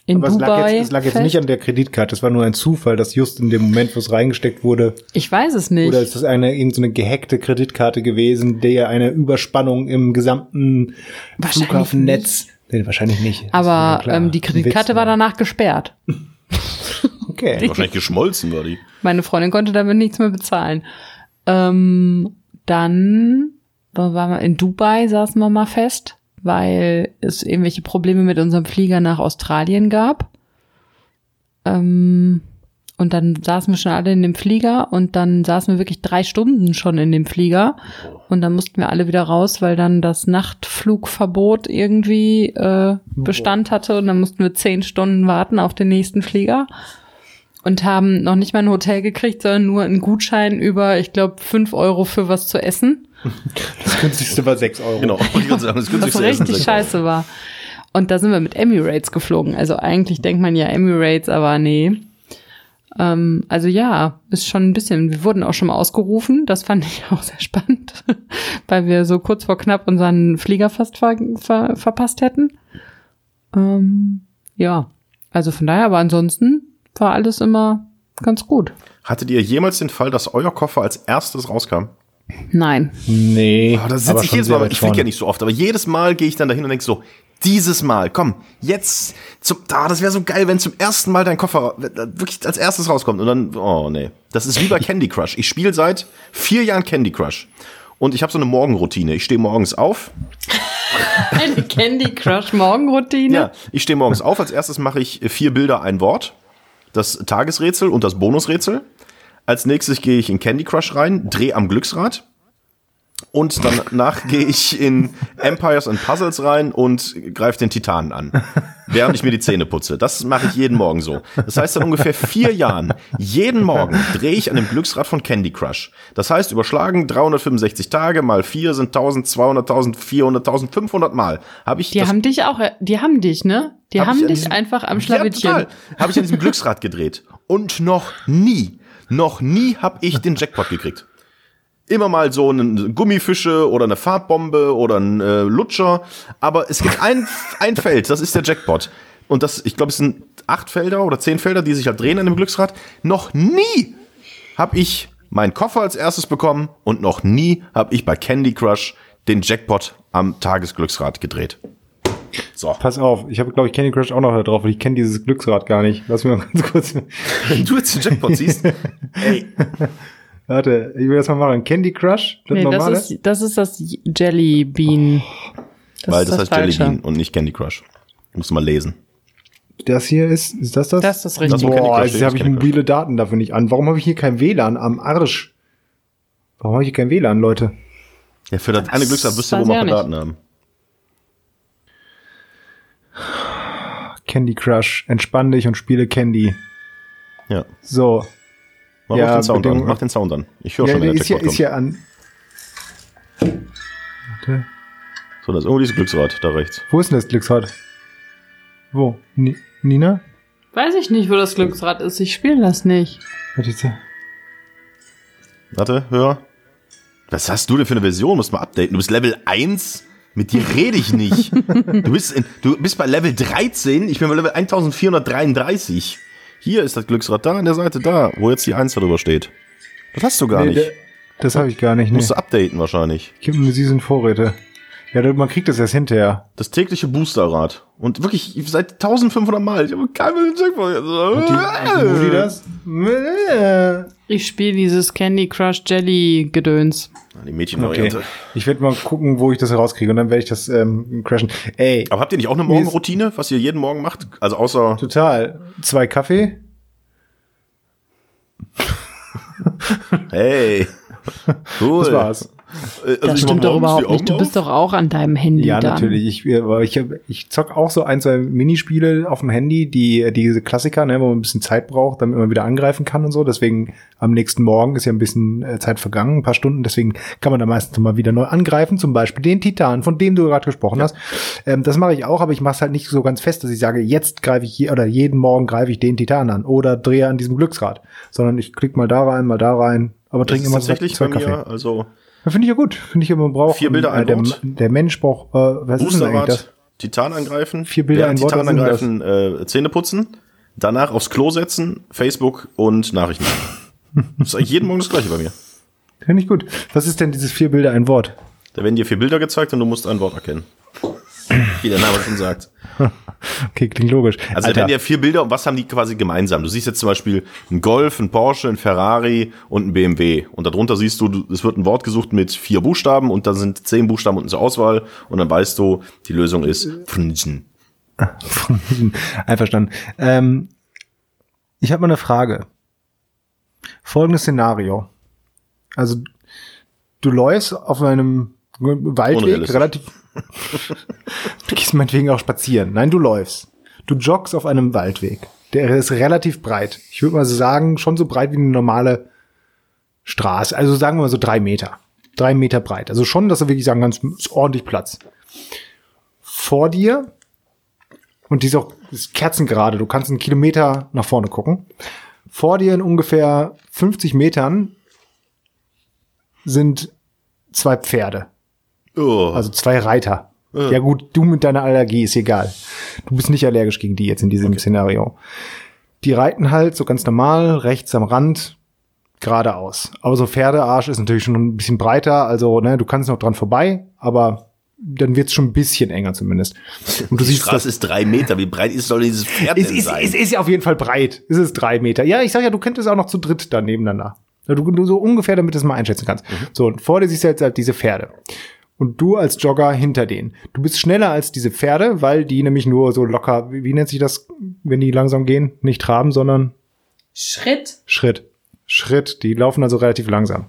in Aber es Dubai. lag, jetzt, es lag jetzt fest. nicht an der Kreditkarte. Es war nur ein Zufall, dass just in dem Moment, wo es reingesteckt wurde, ich weiß es nicht. oder ist das eine irgendeine gehackte Kreditkarte gewesen, der eine Überspannung im gesamten Flughaffennetz. Nee, wahrscheinlich nicht. Aber ähm, die Kreditkarte Witz, war ja. danach gesperrt. [laughs] Okay. Wahrscheinlich geschmolzen war die. Meine Freundin konnte damit nichts mehr bezahlen. Ähm, dann wo waren wir in Dubai, saßen wir mal fest, weil es irgendwelche Probleme mit unserem Flieger nach Australien gab. Ähm, und dann saßen wir schon alle in dem Flieger und dann saßen wir wirklich drei Stunden schon in dem Flieger und dann mussten wir alle wieder raus, weil dann das Nachtflugverbot irgendwie äh, Bestand hatte und dann mussten wir zehn Stunden warten auf den nächsten Flieger und haben noch nicht mal ein Hotel gekriegt, sondern nur einen Gutschein über, ich glaube, fünf Euro für was zu essen. Das günstigste war 6 Euro. Genau. Das was günstigste Essen richtig scheiße war. Und da sind wir mit Emirates geflogen. Also eigentlich denkt man ja Emirates, aber nee. Ähm, also ja, ist schon ein bisschen. Wir wurden auch schon mal ausgerufen. Das fand ich auch sehr spannend, [laughs] weil wir so kurz vor knapp unseren Flieger fast ver ver verpasst hätten. Ähm, ja, also von daher, aber ansonsten war alles immer ganz gut. Hattet ihr jemals den Fall, dass euer Koffer als erstes rauskam? Nein. Nee. Oh, da sitze aber ich schon jedes Mal, weit ich fliege ja nicht so oft, aber jedes Mal gehe ich dann dahin und denke so, dieses Mal, komm, jetzt, zum, ah, das wäre so geil, wenn zum ersten Mal dein Koffer wirklich als erstes rauskommt und dann, oh nee. Das ist wie bei [laughs] Candy Crush. Ich spiele seit vier Jahren Candy Crush. Und ich habe so eine Morgenroutine. Ich stehe morgens auf. [laughs] Eine Candy Crush Morgenroutine. Ja, ich stehe morgens auf. Als erstes mache ich vier Bilder, ein Wort. Das Tagesrätsel und das Bonusrätsel. Als nächstes gehe ich in Candy Crush rein, drehe am Glücksrad. Und danach [laughs] gehe ich in Empires and Puzzles rein und greife den Titanen an, während ich mir die Zähne putze. Das mache ich jeden Morgen so. Das heißt, seit ungefähr vier Jahren, jeden Morgen drehe ich an dem Glücksrad von Candy Crush. Das heißt, überschlagen 365 Tage mal vier sind 1000, 200.000, 400.000, 500 Mal. Habe ich Die haben dich auch, die haben dich, ne? Die Hab haben dich diesem- einfach am Ja, Schlawittchen. total. Habe ich an diesem Glücksrad gedreht. Und noch nie, noch nie habe ich den Jackpot gekriegt. Immer mal so einen Gummifische oder eine Farbbombe oder ein äh, Lutscher. Aber es gibt ein, [laughs] ein Feld, das ist der Jackpot. Und das, ich glaube, es sind acht Felder oder zehn Felder, die sich halt drehen an dem Glücksrad. Noch nie habe ich meinen Koffer als erstes bekommen und noch nie habe ich bei Candy Crush den Jackpot am Tagesglücksrad gedreht. So. Pass auf, ich habe, glaube ich, Candy Crush auch noch da drauf, weil ich kenne dieses Glücksrad gar nicht. Lass mich mal ganz kurz. Wenn du jetzt den Jackpot siehst, [laughs] ey, Warte, ich will das mal machen. Candy Crush, das Nee, normale. das ist, das ist das Jelly Bean. Das Weil ist das, heißt Jelly Falsche. Bean und nicht Candy Crush. Musst du mal lesen. das hier ist, ist das das? Das ist das Das Richtige. wo Candy Boah, Crush jetzt habe ist, ich Candy Crush. mobile Daten dafür nicht an. Warum habe ich hier kein WLAN am Arsch? Warum habe ich hier kein WLAN, Leute? Ja, für das eine Glücksrad ich mal auch Daten haben. Candy Crush, entspann dich und spiele Candy. Ja. So. Mach Ja, den Sound an. Mach den Sound an. Ich höre Ja, schon, wenn der ist, ja, ist ja an. Warte. So, das ist irgendwo dieses Glücksrad da rechts. Wo ist denn das Glücksrad? Wo? Nee. Nina? Weiß ich nicht, wo das Glücksrad ist. Ich spiele das nicht. Ist da? Warte, hör. Was hast du denn für eine Version? Musst mal updaten. Du bist Level 1? Mit dir rede ich nicht. [laughs] du, bist in, du bist bei Level 13, ich bin bei Level 1433. Hier ist das Glücksrad, da an der Seite, da, wo jetzt die 1 darüber steht. Das hast du gar Nee, nicht. da- Das habe ich gar nicht. Nee. Musst du updaten wahrscheinlich. Ich habe nur sie sind Vorräte. Ja, man kriegt das erst hinterher. Das tägliche Boosterrad. Und wirklich, ich- seit 1500 Mal. Ich habe keinen Checkpoint. Wo die das? Ich spiele dieses Candy Crush Jelly Gedöns. Die Okay. Mädchenvariante. Ich werde mal gucken, wo ich das herauskriege und dann werde ich das ähm, crashen. Ey, Aber habt ihr nicht auch eine Morgenroutine, was ihr jeden Morgen macht? Also außer total. Zwei Kaffee. Hey. Cool. [laughs] Das war's. Äh, also Das ich stimmt doch überhaupt nicht. Du bist doch auch an deinem Handy Ja, dann. natürlich. Ich, ich, ich zock auch so ein, zwei Minispiele auf dem Handy, die diese Klassiker, ne, wo man ein bisschen Zeit braucht, damit man wieder angreifen kann und so. Deswegen am nächsten Morgen ist ja ein bisschen äh, Zeit vergangen, ein paar Stunden. Deswegen kann man da meistens mal wieder neu angreifen. Zum Beispiel den Titan, von dem du gerade gesprochen hast. Ähm, das mache ich auch, aber ich mache es halt nicht so ganz fest, dass ich sage, jetzt greife ich je, oder jeden Morgen greife ich den Titan an oder drehe an diesem Glücksrad, sondern ich klicke mal da rein, mal da rein. Aber trinke immer zwei, tatsächlich zwei bei Kaffee. mir, also Ja, Finde ich ja gut. Finde ich ja, man braucht. Vier Bilder, ein der, Wort. der Mensch braucht, äh, was ist denn eigentlich das? Titan angreifen. Vier Bilder, während ein Wort, Titan sind angreifen, äh, Zähne putzen. Danach aufs Klo setzen, Facebook und Nachrichten. [laughs] das ist eigentlich jeden Morgen das gleiche bei mir. Finde ich gut. Was ist denn dieses vier Bilder, ein Wort? Da werden dir vier Bilder gezeigt und du musst ein Wort erkennen. Wie der Name schon sagt. [laughs] Okay, klingt logisch. Also Alter, werden dir vier Bilder und was haben die quasi gemeinsam? Du siehst jetzt zum Beispiel einen Golf, einen Porsche, einen Ferrari und einen BMW. Und darunter siehst du, es wird ein Wort gesucht mit vier Buchstaben und da sind zehn Buchstaben unten zur Auswahl und dann weißt du, die Lösung ist Frnchen. [laughs] Einverstanden. Ähm, ich habe mal eine Frage. Folgendes Szenario. Also, du läufst auf einem Waldweg, relativ. Du gehst meinetwegen auch spazieren. Nein, du läufst. Du joggst auf einem Waldweg. Der ist relativ breit. Ich würde mal so sagen, schon so breit wie eine normale Straße. Also sagen wir mal so drei Meter. Drei Meter breit. Also schon, dass du wirklich sagen ist ordentlich Platz. Vor dir und die ist auch ist kerzengerade. Du kannst einen Kilometer nach vorne gucken. Vor dir in ungefähr 50 Metern sind zwei Pferde, Oh. also zwei Reiter. Ja gut, du mit deiner Allergie ist egal. Du bist nicht allergisch gegen die jetzt in diesem Szenario. Die reiten halt so ganz normal rechts am Rand geradeaus. Aber so Pferdearsch ist natürlich schon ein bisschen breiter, also ne, du kannst noch dran vorbei, aber dann wird's schon ein bisschen enger zumindest. Und du die siehst, Straße ist drei Meter. Wie breit ist soll dieses Pferd es denn ist, sein? es ist ja auf jeden Fall breit. Es ist drei Meter. Ja, ich sag ja, du könntest auch noch zu dritt da nebeneinander. Ja, Du, du so ungefähr, damit du es mal einschätzen kannst. So, und vor dir siehst du jetzt halt diese Pferde. Und du als Jogger hinter denen. Du bist schneller als diese Pferde, weil die nämlich nur so locker, wie, wie nennt sich das, wenn die langsam gehen? Nicht traben, sondern Schritt. Schritt. Schritt. Die laufen also relativ langsam.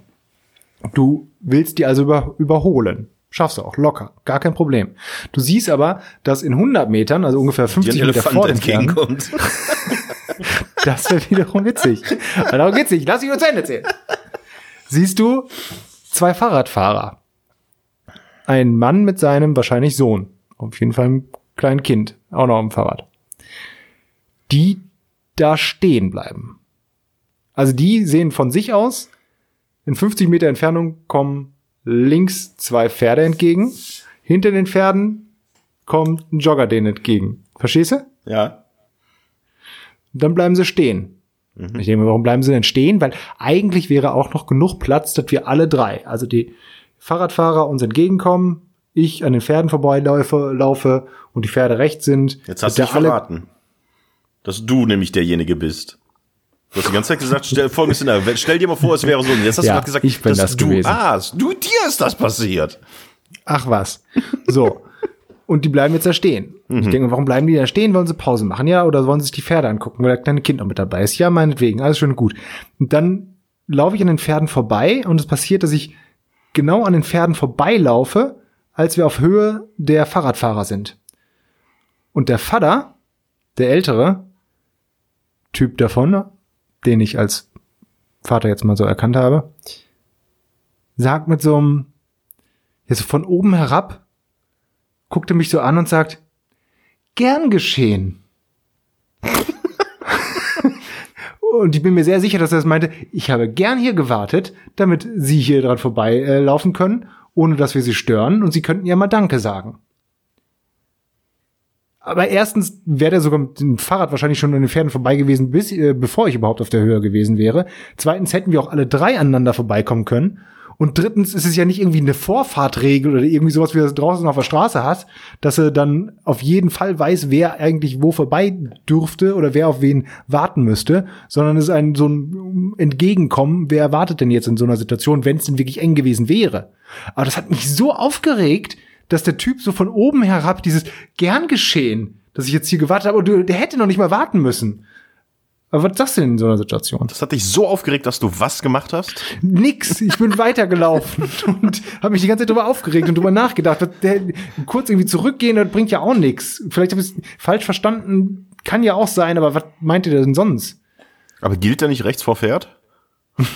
Du willst die also über, überholen. Schaffst du auch, locker. Gar kein Problem. Du siehst aber, dass in 100 Metern, also ungefähr Dir ein 50 Meter vor den Pferden, entgegenkommt. [laughs] das wäre wiederum witzig. Darum geht's nicht. Lass mich nur zu Ende erzählen. Siehst du zwei Fahrradfahrer. Ein Mann mit seinem wahrscheinlich Sohn. Auf jeden Fall einem kleinen Kind. Auch noch am Fahrrad. Die da stehen bleiben. Also die sehen von sich aus, in 50 Meter Entfernung kommen links zwei Pferde entgegen. Hinter den Pferden kommt ein Jogger denen entgegen. Verstehst du? ja. dann bleiben sie stehen. Ich denke mir, warum bleiben sie denn stehen? Weil eigentlich wäre auch noch genug Platz, dass wir alle drei, also die Fahrradfahrer uns entgegenkommen, ich an den Pferden vorbeilaufe laufe und die Pferde rechts sind. Jetzt hast du dich verraten. Dass du nämlich derjenige bist. Du hast die ganze Zeit gesagt, stell, folgendes Szenario. Stell dir mal vor, es wäre so. Und jetzt hast Ja, du gerade gesagt, ich bin das du, gewesen. ah, du, dir ist das passiert. Ach was. So. Und die bleiben jetzt da stehen. Ich denke, warum bleiben die da stehen? Wollen sie Pause machen? Ja, oder wollen sie sich die Pferde angucken, weil der kleine Kind noch mit dabei ist? Ja, meinetwegen, alles schön und gut. Und dann laufe ich an den Pferden vorbei und es passiert, dass ich genau an den Pferden vorbeilaufe, als wir auf Höhe der Fahrradfahrer sind. Und der Vater, der ältere Typ davon, den ich als Vater jetzt mal so erkannt habe, sagt mit so einem, ja, so von oben herab, guckte mich so an und sagt, gern geschehen. Und ich bin mir sehr sicher, dass er das meinte, ich habe gern hier gewartet, damit Sie hier dran vorbeilaufen äh, können, ohne dass wir Sie stören und Sie könnten ja mal Danke sagen. Aber erstens wäre der sogar mit dem Fahrrad wahrscheinlich schon an den Pferden vorbei gewesen, bis, äh, bevor ich überhaupt auf der Höhe gewesen wäre. Zweitens hätten wir auch alle drei aneinander vorbeikommen können. Und drittens ist es ja nicht irgendwie eine Vorfahrtregel oder irgendwie sowas, wie du das draußen auf der Straße hast, dass er dann auf jeden Fall weiß, wer eigentlich wo vorbei dürfte oder wer auf wen warten müsste, sondern es ist ein so ein Entgegenkommen, wer erwartet denn jetzt in so einer Situation, wenn es denn wirklich eng gewesen wäre. Aber das hat mich so aufgeregt, dass der Typ so von oben herab dieses gern geschehen, dass ich jetzt hier gewartet habe, und der hätte noch nicht mal warten müssen. Aber was sagst du denn in so einer Situation? Das hat dich so aufgeregt, dass du was gemacht hast? Nix. Ich bin [laughs] weitergelaufen und habe mich die ganze Zeit darüber aufgeregt und darüber nachgedacht. Der, kurz irgendwie zurückgehen, das bringt ja auch nix. Vielleicht habe ich es falsch verstanden. Kann ja auch sein, aber was meint ihr denn sonst? Aber gilt da nicht rechts vor Pferd? [laughs]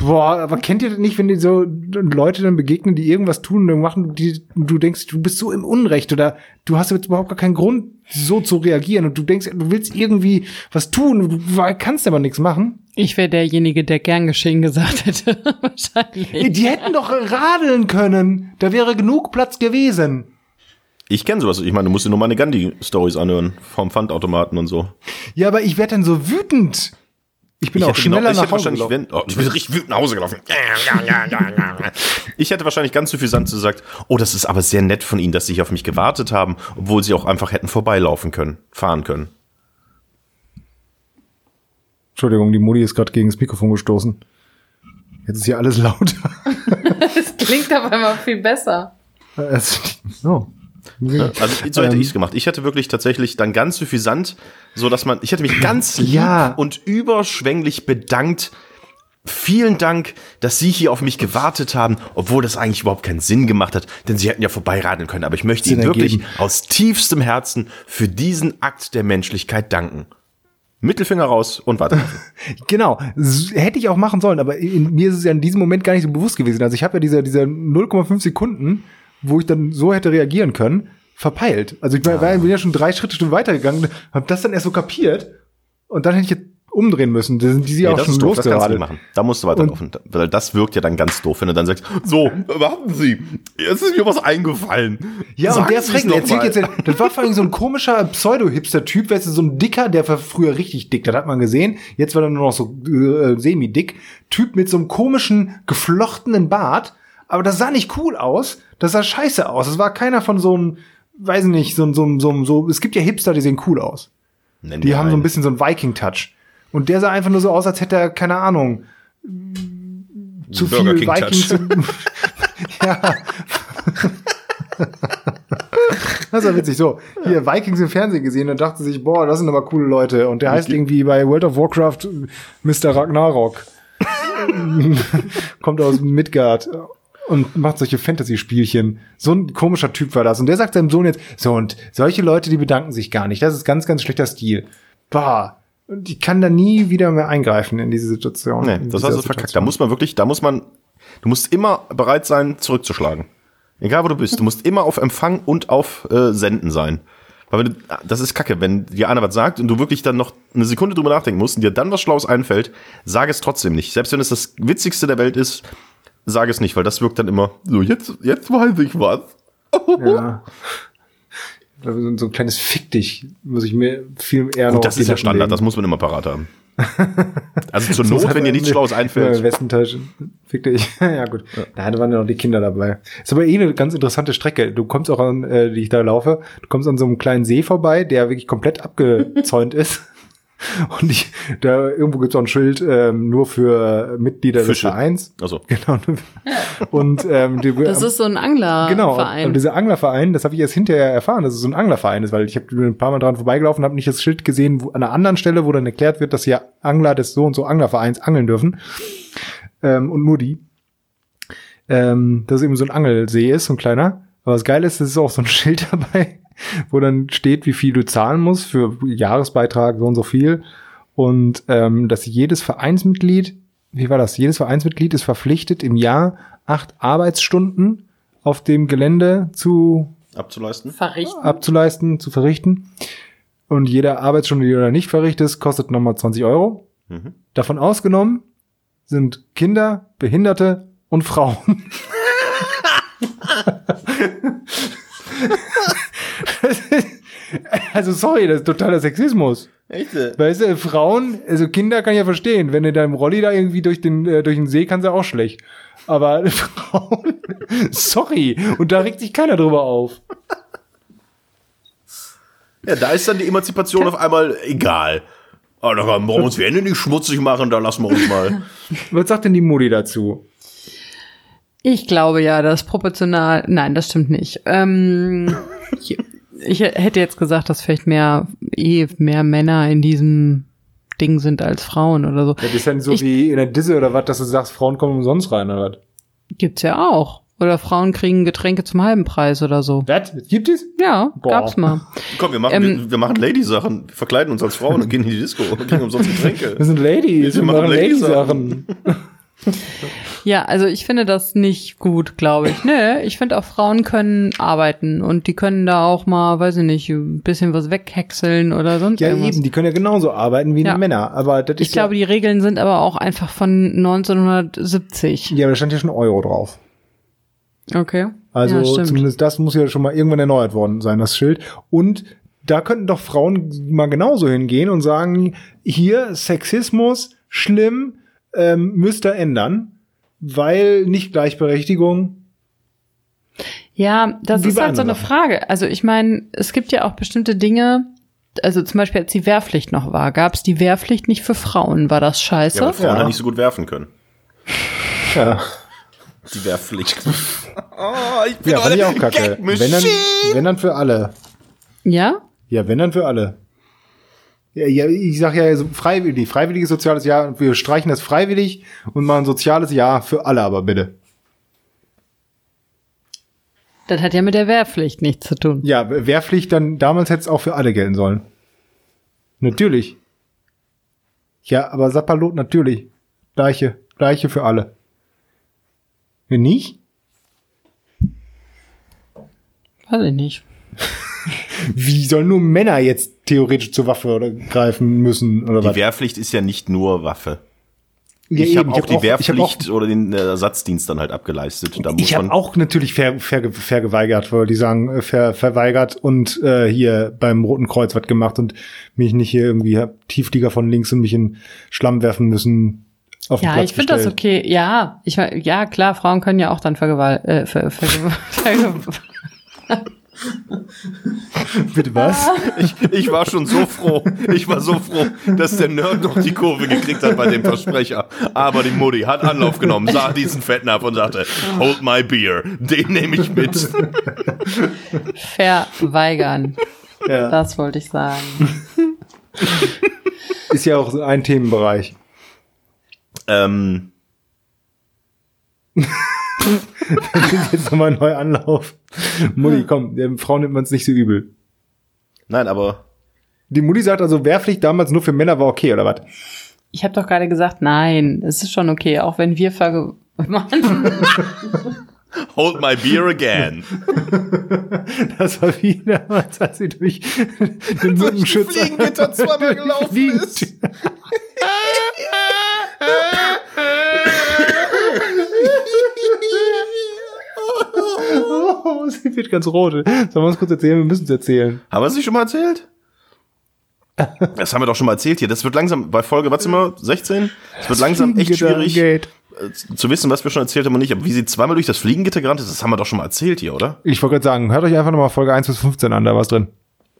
Boah, aber kennt ihr das nicht, wenn dir so Leute dann begegnen, die irgendwas tun und machen, die, du denkst, du bist so im Unrecht oder du hast jetzt überhaupt gar keinen Grund, so zu reagieren und du denkst, du willst irgendwie was tun, du kannst aber nichts machen. Ich wäre derjenige, der gern geschehen gesagt hätte. [laughs] Wahrscheinlich. Die hätten doch radeln können. Da wäre genug Platz gewesen. Ich kenne sowas. Ich meine, du musst dir nur meine Gandhi-Stories anhören. Vom Pfandautomaten und so. Ja, aber ich werde dann so wütend. Ich bin auch hätte genau- schneller ich nach Hause gelaufen. wenn, oh, ich bin richtig wütend nach Hause gelaufen. Ich hätte wahrscheinlich ganz suffisant gesagt, oh, das ist aber sehr nett von Ihnen, dass Sie hier auf mich gewartet haben, obwohl Sie auch einfach hätten vorbeilaufen können, fahren können. Entschuldigung, die Mutti ist gerade gegen das Mikrofon gestoßen. Jetzt ist hier alles [laughs] lauter. [laughs] Das klingt auf einmal viel besser. Es- [laughs] so. Also so hätte Ähm. ich es gemacht. Ich hätte wirklich tatsächlich dann ganz suffisant, so dass man, ich hätte mich ganz lieb Ja. und überschwänglich bedankt. Vielen Dank, dass Sie hier auf mich gewartet haben, obwohl das eigentlich überhaupt keinen Sinn gemacht hat, denn Sie hätten ja vorbeiradeln können. Aber ich möchte Sinn Ihnen wirklich ergeben. aus tiefstem Herzen für diesen Akt der Menschlichkeit danken. Mittelfinger raus und weiter. [laughs] Genau, hätte ich auch machen sollen, aber in, mir ist es ja in diesem Moment gar nicht so bewusst gewesen. Also ich habe ja diese, diese 0,5 Sekunden, wo ich dann so hätte reagieren können, verpeilt. Also ich war, war- bin ja schon drei Schritte schon weitergegangen, habe das dann erst so kapiert und dann hätte ich jetzt umdrehen müssen. Da sind die Nee, auch das schon ist doof, das losgeradelt. machen. Da musst du weiterlaufen. Weil das wirkt ja dann ganz doof, wenn du dann sagst, so, warten Sie, jetzt ist mir was eingefallen. Ja, Sagen und der noch der erzählt jetzt, das war vor allem so ein komischer Pseudo-Hipster-Typ, weißt du, so ein dicker, der war früher richtig dick, das hat man gesehen, jetzt war er nur noch so äh, semi-dick, Typ mit so einem komischen, geflochtenen Bart, aber das sah nicht cool aus, das sah scheiße aus, das war keiner von so einem, weiß nicht, so, so, so, so, es gibt ja Hipster, die sehen cool aus. Nenn Die haben so ein einen. bisschen so einen Viking-Touch. Und der sah einfach nur so aus, als hätte er, keine Ahnung, zu Burger viel King Viking zu, [laughs] Ja. Das war witzig. So, hier Vikings im Fernsehen gesehen und dachte sich, boah, das sind aber coole Leute. Und der heißt irgendwie bei World of Warcraft Mr. Ragnarok. [laughs] Kommt aus Midgard und macht solche Fantasy-Spielchen. So ein komischer Typ war das. Und der sagt seinem Sohn jetzt, so, und solche Leute, die bedanken sich gar nicht. Das ist ganz, ganz schlechter Stil. Bah. Und ich kann da nie wieder mehr eingreifen in diese Situation. Nee, das hast du verkackt. Da muss man wirklich, da muss man, du musst immer bereit sein, zurückzuschlagen. Egal wo du bist, du musst immer auf Empfang und auf äh, Senden sein. Weil wenn du, das ist kacke, wenn dir einer was sagt und du wirklich dann noch eine Sekunde drüber nachdenken musst und dir dann was Schlaues einfällt, sag es trotzdem nicht. Selbst wenn es das Witzigste der Welt ist, sag es nicht, weil das wirkt dann immer, so, jetzt, jetzt weiß ich was. Ja. [laughs] So so ein kleines Fick dich muss ich mir viel eher noch Gut, auf das ist ja Standard, legen. das muss man immer parat haben. [laughs] Also zur Not, wenn dir man nichts Schlaues Ja, einfällt. Westentasche. Fick dich. [laughs] ja, gut. Nein, da waren ja noch die Kinder dabei. Ist aber eh eine ganz interessante Strecke. Du kommst auch an, äh, die ich da laufe, du kommst an so einem kleinen See vorbei, der wirklich komplett abgezäunt ist. [laughs] Und ich, da irgendwo gibt's auch ein Schild ähm, nur für Mitglieder Fische. des Vereins. Also, [laughs] Genau. Und ähm, die, Das ist so ein Genau, Anglerverein. und dieser Anglerverein, das habe ich erst hinterher erfahren, dass es so ein Anglerverein ist, weil ich habe ein paar Mal dran vorbeigelaufen, habe nicht das Schild gesehen, wo, an einer anderen Stelle, wo dann erklärt wird, dass hier Angler des so und so Anglervereins angeln dürfen. Ähm, und nur die. Ähm, dass es eben so ein Angelsee ist, so ein kleiner. Aber das Geile ist, es ist auch so ein [laughs] Schild dabei, wo dann steht, wie viel du zahlen musst für Jahresbeitrag, so und so viel. Und ähm, dass jedes Vereinsmitglied, wie war das? Jedes Vereinsmitglied ist verpflichtet, im Jahr acht Arbeitsstunden auf dem Gelände zu abzuleisten. Verrichten. abzuleisten, zu verrichten. Und jede Arbeitsstunde, die du da nicht verrichtest, kostet nochmal 20 Euro. Mhm. Davon ausgenommen sind Kinder, Behinderte und Frauen. [laughs] [laughs] [laughs] also sorry, das ist totaler Sexismus. Echt? Weißt du, Frauen, also Kinder kann ich ja verstehen, wenn du deinem Rolli da irgendwie durch den, äh, durch den See kannst du auch schlecht. Aber [laughs] Frauen, sorry, und da regt sich keiner drüber auf. Ja, da ist dann die Emanzipation auf einmal egal. Aber da brauchen wir uns wir Hände nicht schmutzig machen, da lassen wir uns mal. Was sagt denn die Mutti dazu? Ich glaube ja, das proportional. Nein, das stimmt nicht. Ähm, [laughs] ich, hätte jetzt gesagt, dass vielleicht mehr eh mehr Männer in diesem Ding sind als Frauen oder so. Das ist dann so Ich- wie in der Disse oder was, dass du sagst, Frauen kommen umsonst rein oder was? Gibt's ja auch. Oder Frauen kriegen Getränke zum halben Preis oder so. Was? Gibt es? Ja, Boah. gab's mal. Komm, wir machen, Ähm, wir, wir machen Lady-Sachen. Wir verkleiden uns als Frauen und gehen in die Disco und kriegen umsonst Wir Getränke. sind Ladies, wir, Wir machen Lady-Sachen. Lady-Sachen. [laughs] Ja, also ich finde das nicht gut, glaube ich. Nee, ich finde auch Frauen können arbeiten und die können da auch mal, weiß ich nicht, ein bisschen was weghäckseln oder sonst Ja, irgendwas. eben, die können ja genauso arbeiten wie Ja. die Männer. Aber das ist Ich glaube, die Regeln sind aber auch einfach von 1970. ja, ja, da stand ja schon Euro drauf. Okay. Also ja, zumindest das muss ja schon mal irgendwann erneuert worden sein, das Schild. Und da könnten doch Frauen mal genauso hingehen und sagen, hier Sexismus, schlimm, ähm, müsste ändern, weil nicht Gleichberechtigung. Ja, das ist halt so eine Frage. Also ich meine, es gibt ja auch bestimmte Dinge, also zum Beispiel als die Wehrpflicht noch war, gab es die Wehrpflicht nicht für Frauen. War das scheiße? Ja, weil Frauen Ja. ja nicht so gut werfen können. Ja, Die Wehrpflicht. [laughs] oh, ich bin ja fand ich auch kacke. Wenn dann, wenn dann für alle. ja? Ja, wenn dann für alle. Ja, ja ich sag ja so freiwillig, freiwilliges soziales Jahr, wir streichen das freiwillig und machen soziales Jahr für alle, aber bitte. Das hat ja mit der Wehrpflicht nichts zu tun. Ja, Wehrpflicht dann, damals hätte es auch für alle gelten sollen. Natürlich. Ja, aber Sapperlot natürlich. Gleiche, gleiche für alle. Wenn nicht? Weiß ich nicht. [laughs] Wie sollen nur Männer jetzt theoretisch zur Waffe oder greifen müssen oder Die was? Wehrpflicht ist ja nicht nur Waffe. Ja, ich habe auch die ich hab Wehrpflicht oder den äh, Ersatzdienst dann halt abgeleistet. Da muss Ich habe man, auch natürlich ver, ver, vergeweigert, weil die sagen, äh, ver, verweigert und äh, hier beim Roten Kreuz was gemacht und mich nicht hier irgendwie hab Tieflieger von links und mich in Schlamm werfen müssen. Auf Ja, Platz ich finde das okay. Ja, ich ja klar, Frauen können ja auch dann Vergewalt, äh, ver, ver, [laughs] ver, [laughs] [laughs] Bitte was? ich, ich war schon so froh. Ich war so froh, dass der Nerd noch die Kurve gekriegt hat bei dem Versprecher. Aber die Mutti hat Anlauf genommen, sah diesen Fetten ab und sagte, hold my beer, den nehme ich mit. [laughs] verweigern. Ja. Das wollte ich sagen. [laughs] Ist ja auch ein Themenbereich. ähm, [laughs] Jetzt nochmal ein neuer Anlauf. Mutti, komm, der Frau nimmt man es nicht so übel. nein, aber Die Mutti sagt also, Wehrpflicht damals nur für Männer war okay, oder was? Ich habe doch gerade gesagt, nein, es ist schon okay, auch wenn wir verge [laughs] hold my beer again. [laughs] Das war wie damals, als sie durch den Mückenschutz Fliegengitter zweimal gelaufen ist. Oh, sie [laughs] wird ganz rot. Sollen wir uns kurz erzählen? Wir müssen es erzählen. Haben wir es nicht schon mal erzählt? [laughs] Das haben wir doch schon mal erzählt hier. Das wird langsam, bei Folge, was immer, 16? Es wird langsam echt schwierig Geht. äh, zu wissen, was wir schon erzählt haben und nicht. Aber wie sie zweimal durch das Fliegengitter gerannt ist, das haben wir doch schon mal erzählt hier, oder? Ich wollte gerade sagen, hört euch einfach nochmal Folge 1 bis 15 an, da war's drin.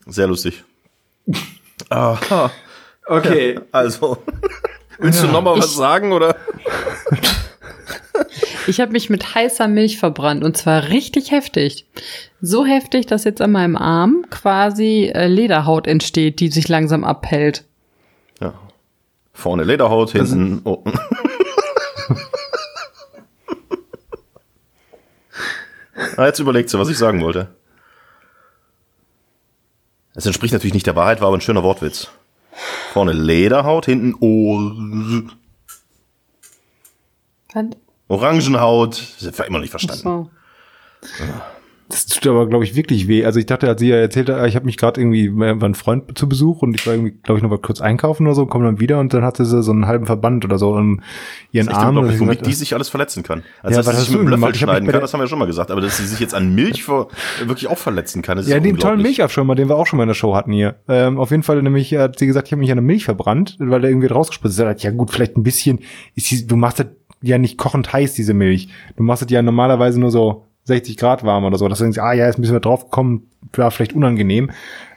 Sehr lustig. [laughs] Aha. Okay. Also, willst du noch mal was sagen, oder? Ich habe mich mit heißer Milch verbrannt und zwar richtig heftig. So heftig, dass jetzt an meinem Arm quasi äh, Lederhaut entsteht, die sich langsam abhält. Ja. Vorne Lederhaut, hinten. Oh. [laughs] ah, jetzt überlegt sie, was ich sagen wollte. Es entspricht natürlich nicht der Wahrheit, war aber ein schöner Wortwitz. Vorne Lederhaut, hinten Ohr. Was? Orangenhaut. Das ich immer noch nicht verstanden. So. Das tut aber, glaube ich, wirklich weh. Also ich dachte, als sie ja erzählt hat, ich habe mich gerade irgendwie, war ein Freund zu Besuch und ich war irgendwie, glaube ich, noch mal kurz einkaufen oder so, komme dann wieder und dann hatte sie so einen halben Verband oder so in ihren Ich Arm. glaube, Und womit ich die sich alles verletzen kann. Also, Ja, dass was sie sich mit einem gemacht? Löffel Ich schneiden kann, das haben wir ja schon mal gesagt. Aber dass sie sich jetzt an Milch vor, wirklich auch verletzen kann, das ist ja, den tollen. Milchaufschäumer, den wir auch schon mal in der Show hatten hier. Ähm, auf jeden Fall nämlich hat sie gesagt, ich habe mich an der Milch verbrannt, weil der irgendwie rausgespritzt ist. Sie hat, ja gut, vielleicht ein bisschen, ist die, du machst das ja nicht kochend heiß, diese Milch. Du machst das ja normalerweise nur so 60 Grad warm oder so. Das denkst du, ah ja, jetzt müssen wir drauf kommen, war vielleicht unangenehm.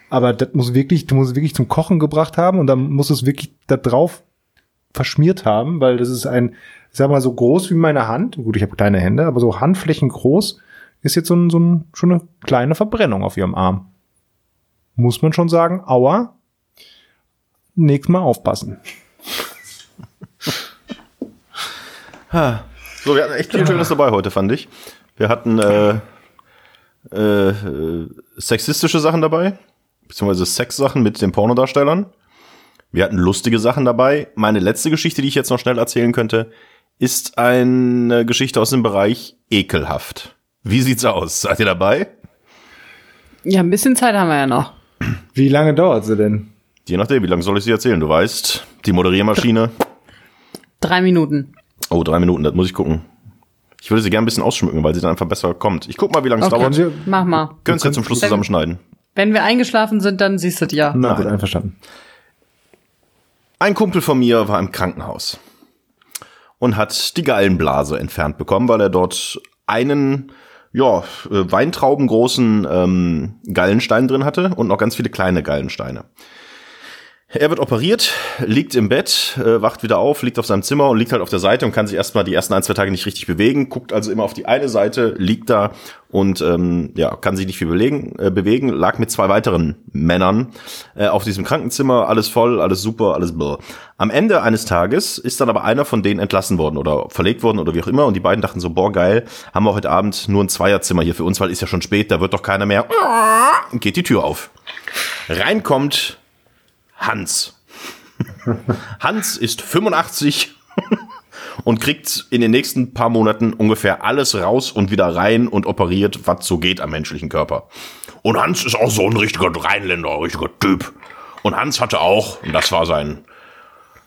Aber das muss wirklich, du musst es wirklich zum Kochen gebracht haben und dann musst du es wirklich da drauf verschmiert haben, weil das ist ein, sag mal, so groß wie meine Hand. Gut, ich habe kleine Hände, aber so Handflächen groß ist jetzt so, ein, so ein, schon eine kleine Verbrennung auf ihrem Arm. Muss man schon sagen, aua, nächstes Mal aufpassen. [laughs] So, wir hatten echt viel Schönes dabei heute, fand ich. Wir hatten äh, äh, äh, sexistische Sachen dabei, beziehungsweise Sexsachen mit den Pornodarstellern. Wir hatten lustige Sachen dabei. Meine letzte Geschichte, die ich jetzt noch schnell erzählen könnte, ist eine Geschichte aus dem Bereich ekelhaft. Wie sieht's aus? Seid ihr dabei? Ja, ein bisschen Zeit haben wir ja noch. Wie lange dauert sie denn? Je nachdem, wie lange soll ich sie erzählen? Du weißt, die Moderiermaschine. Drei Minuten. Oh, drei Minuten, das muss ich gucken. Ich würde sie gerne ein bisschen ausschmücken, weil sie dann einfach besser kommt. Ich guck mal, wie lange es Okay. dauert. Mach mal. Können es ja zum Schluss zusammenschneiden. Wenn wir eingeschlafen sind, dann siehst du es ja. na gut, einverstanden. Ein Kumpel von mir war im Krankenhaus und hat die Gallenblase entfernt bekommen, weil er dort einen ja, äh, weintraubengroßen ähm, Gallenstein drin hatte und noch ganz viele kleine Gallensteine. Er wird operiert, liegt im Bett, äh, wacht wieder auf, liegt auf seinem Zimmer und liegt halt auf der Seite und kann sich erstmal die ersten ein, zwei Tage nicht richtig bewegen, guckt also immer auf die eine Seite, liegt da und ähm, ja, kann sich nicht viel belegen, äh, bewegen, lag mit zwei weiteren Männern äh, auf diesem Krankenzimmer, alles voll, alles super, alles blah. Am Ende eines Tages ist dann aber einer von denen entlassen worden oder verlegt worden oder wie auch immer und die beiden dachten so, boah, geil, haben wir heute Abend nur ein Zweierzimmer hier für uns, weil ist ja schon spät, da wird doch keiner mehr. Geht die Tür auf. Reinkommt Hans. Hans ist 85 [laughs] und kriegt in den nächsten paar Monaten ungefähr alles raus und wieder rein und operiert, was so geht am menschlichen Körper. Und Hans ist auch so ein richtiger Rheinländer, richtiger Typ. Und Hans hatte auch, und das war sein,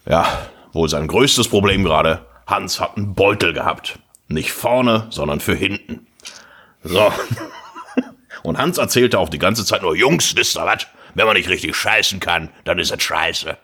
ja, wohl sein größtes Problem gerade, Hans hat einen Beutel gehabt. Nicht vorne, sondern für hinten. So. [laughs] Und Hans erzählte auch die ganze Zeit nur, Jungs, wisst ihr was? Wenn man nicht richtig scheißen kann, dann ist es scheiße.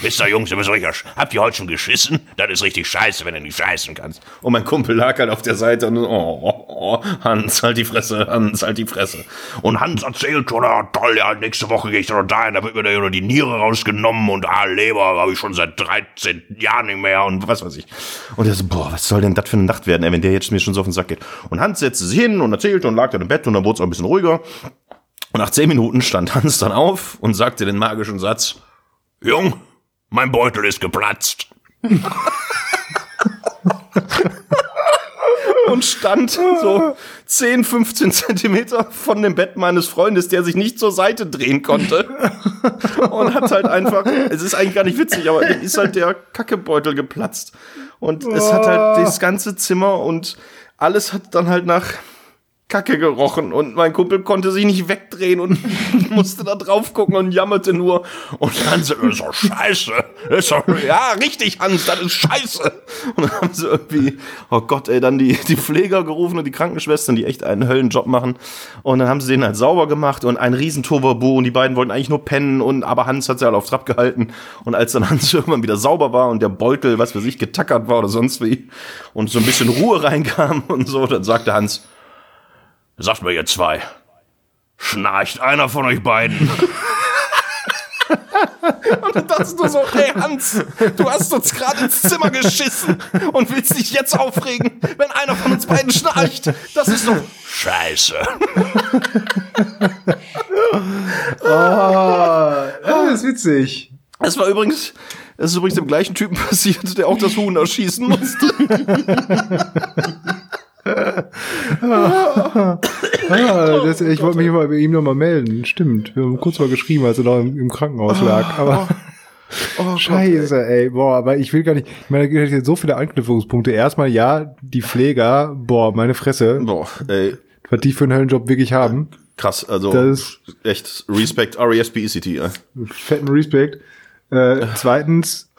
Wisst ihr, Jungs, ihr müsst richtig, habt ihr heute schon geschissen? Das ist richtig scheiße, wenn du nicht scheißen kannst. Und mein Kumpel lag halt auf der Seite und, oh, oh, oh, Hans, halt die Fresse, Hans, halt die Fresse. Und Hans erzählt schon, ah, toll, ja, nächste Woche gehe ich dann dahin, da wird mir da ja noch die Niere rausgenommen und ah, Leber habe ich schon seit 13 Jahren nicht mehr und was weiß ich. Und er so, boah, was soll denn das für eine Nacht werden, ey, wenn der jetzt mir schon so auf den Sack geht. Und Hans setzte sich hin und erzählte und lag dann im Bett und dann wurde es auch ein bisschen ruhiger. Und nach zehn Minuten stand Hans dann auf und sagte den magischen Satz, Jung, mein Beutel ist geplatzt. [laughs] und stand so 10, 15 Zentimeter von dem Bett meines Freundes, der sich nicht zur Seite drehen konnte. Und hat halt einfach, es ist eigentlich gar nicht witzig, aber ist halt der Kackebeutel geplatzt. Und es hat halt das ganze Zimmer und alles hat dann halt nach Kacke gerochen und mein Kumpel konnte sich nicht wegdrehen und [laughs] musste da drauf gucken und jammerte nur. Und Hans, das ist doch scheiße. Ist doch, ja, richtig, Hans, das ist scheiße. Und dann haben sie irgendwie, oh Gott, ey, dann die, die Pfleger gerufen und die Krankenschwestern, die echt einen Höllenjob machen. Und dann haben sie den halt sauber gemacht und ein riesen Turbo und die beiden wollten eigentlich nur pennen und, aber Hans hat sie halt auf Trab gehalten. Und als dann Hans [laughs] irgendwann wieder sauber war und der Beutel, was für sich getackert war oder sonst wie und so ein bisschen Ruhe reinkam und so, dann sagte Hans, Sagt mir ihr zwei, schnarcht einer von euch beiden? [laughs] Und dann dachtest du so, hey Hans, du hast uns gerade ins Zimmer geschissen und willst dich jetzt aufregen, wenn einer von uns beiden schnarcht. Das ist doch scheiße. [laughs] Das ist witzig. Das war übrigens, das ist übrigens dem gleichen Typen [laughs] passiert, der auch das Huhn erschießen musste. Ah, das, ich wollte mich mal bei ihm noch mal melden. Stimmt. Wir haben kurz mal geschrieben, als er noch im, im Krankenhaus lag. Aber Oh, Scheiße, ey. Boah, aber ich will gar nicht. Ich meine, da gibt es jetzt so viele Anknüpfungspunkte. Erstmal, ja, die Pfleger, boah, meine Fresse. Boah, ey. was die für einen Höllenjob wirklich haben. Krass, also Das echt Respect, R-E-S-P-E-C-T. ja. Fetten Respekt. Äh, zweitens,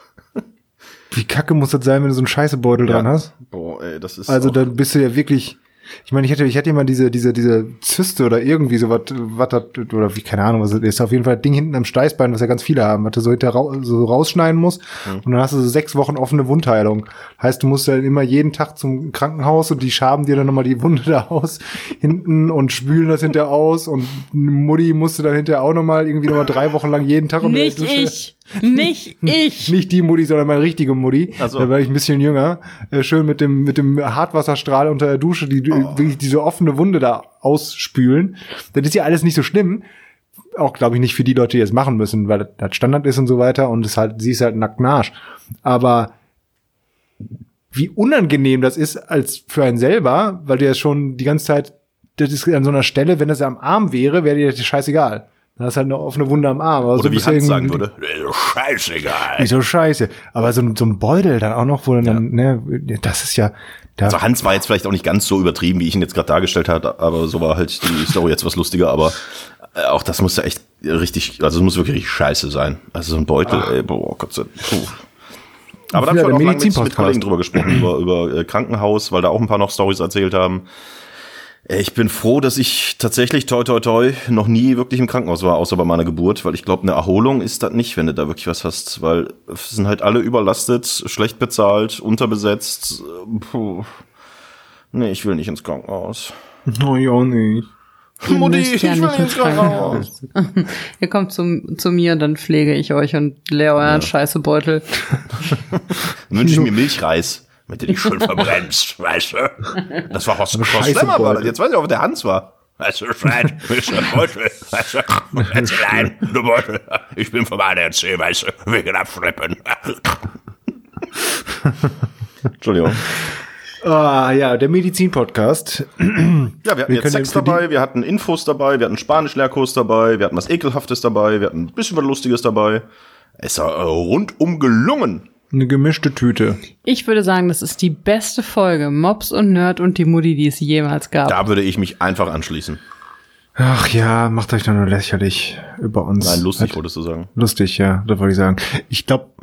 wie kacke muss das sein, wenn du so einen Scheißebeutel dran hast? Boah, ey, das ist Also dann bist du ja wirklich. Ich meine, ich hätte, ich hätte immer diese, diese, diese Zyste oder irgendwie so was, was oder wie, keine Ahnung, was das ist. Auf jeden Fall das Ding hinten am Steißbein, was ja ganz viele haben, was du so hinter so rausschneiden musst. Mhm. Und dann hast du so sechs Wochen offene Wundheilung. Heißt, du musst dann immer jeden Tag zum Krankenhaus und die schaben dir dann nochmal die Wunde [laughs] da aus hinten und spülen das hinterher aus und Mutti musste dann hinterher auch nochmal irgendwie nochmal drei Wochen lang jeden Tag um die Nicht ich. [laughs] Nicht ich. nicht die Mutti, sondern meine richtige Mutti. Ach so. Da war ich ein bisschen jünger. Äh, schön mit dem, mit dem Hartwasserstrahl unter der Dusche, die Oh. wirklich diese offene Wunde da ausspülen. Das ist ja alles nicht so schlimm. Auch, glaube ich, nicht für die Leute, die es machen müssen, weil das- Standard ist und so weiter und es halt, sie ist halt ein nackten Arsch. Aber wie unangenehm das ist als für einen selber, weil du ja schon die ganze Zeit, das ist an so einer Stelle, wenn das am Arm wäre, wäre dir das scheißegal. Dann hast halt eine offene Wunde am Arm. Aber Oder wie Hans sagen würde, "Äh, scheißegal. nicht so scheiße. Aber so, ein- so ein Beutel dann auch noch, wo dann, ne, das ist ja, da, Also Hans war jetzt vielleicht auch nicht ganz so übertrieben, wie ich ihn jetzt gerade dargestellt habe, aber so war halt die Story jetzt was lustiger, aber äh, auch das muss ja echt richtig, also es muss wirklich richtig scheiße sein. Also so ein Beutel, ey, boah, Gott sei Dank. Aber da Ja, habe ich der auch mit, mit. Kollegen drüber gesprochen, über, über äh, Krankenhaus, weil da auch ein paar noch Stories erzählt haben. Äh, Ich bin froh, dass ich tatsächlich toi toi toi noch nie wirklich im Krankenhaus war, außer bei meiner Geburt, weil ich glaube, eine Erholung ist das nicht, wenn du da wirklich was hast, weil es sind halt alle überlastet, schlecht bezahlt, unterbesetzt. Puh. Nee, ich will nicht ins Krankenhaus. no, ich auch nicht. Mutti, ich ja will nicht ins Krankenhaus. [laughs] Ihr kommt zu, zu mir, dann pflege ich euch und leer euren Scheißebeutel. [laughs] Dann wünsche ich mir Milchreis, damit du dich schön [laughs] verbrennst, weißt du? Das war Horst, Horst Schlemmer, war das. Jetzt weiß ich auch, wer der Hans war. Weißt du, Schwein, bist du Beutel, weißt du, erzähl ein, du Beutel, ich bin vom ADAC, weißt du, wegen Abschleppen. Entschuldigung. Ah, ja, der Medizin-Podcast. Ja, wir hatten Wir jetzt Sex dabei, wir hatten Infos dabei, wir hatten Spanisch-Lehrkurs dabei, wir hatten was Ekelhaftes dabei, wir hatten ein bisschen was Lustiges dabei. Es war rundum gelungen. Eine gemischte Tüte. Ich würde sagen, das ist die beste Folge Mops und Nerd und die Mutti, die es jemals gab. Da würde ich mich einfach anschließen. Ach ja, macht euch doch nur lächerlich über uns. Nein, lustig, Hat- wolltest du sagen. Lustig, ja, das wollte ich sagen. Ich glaube, [laughs]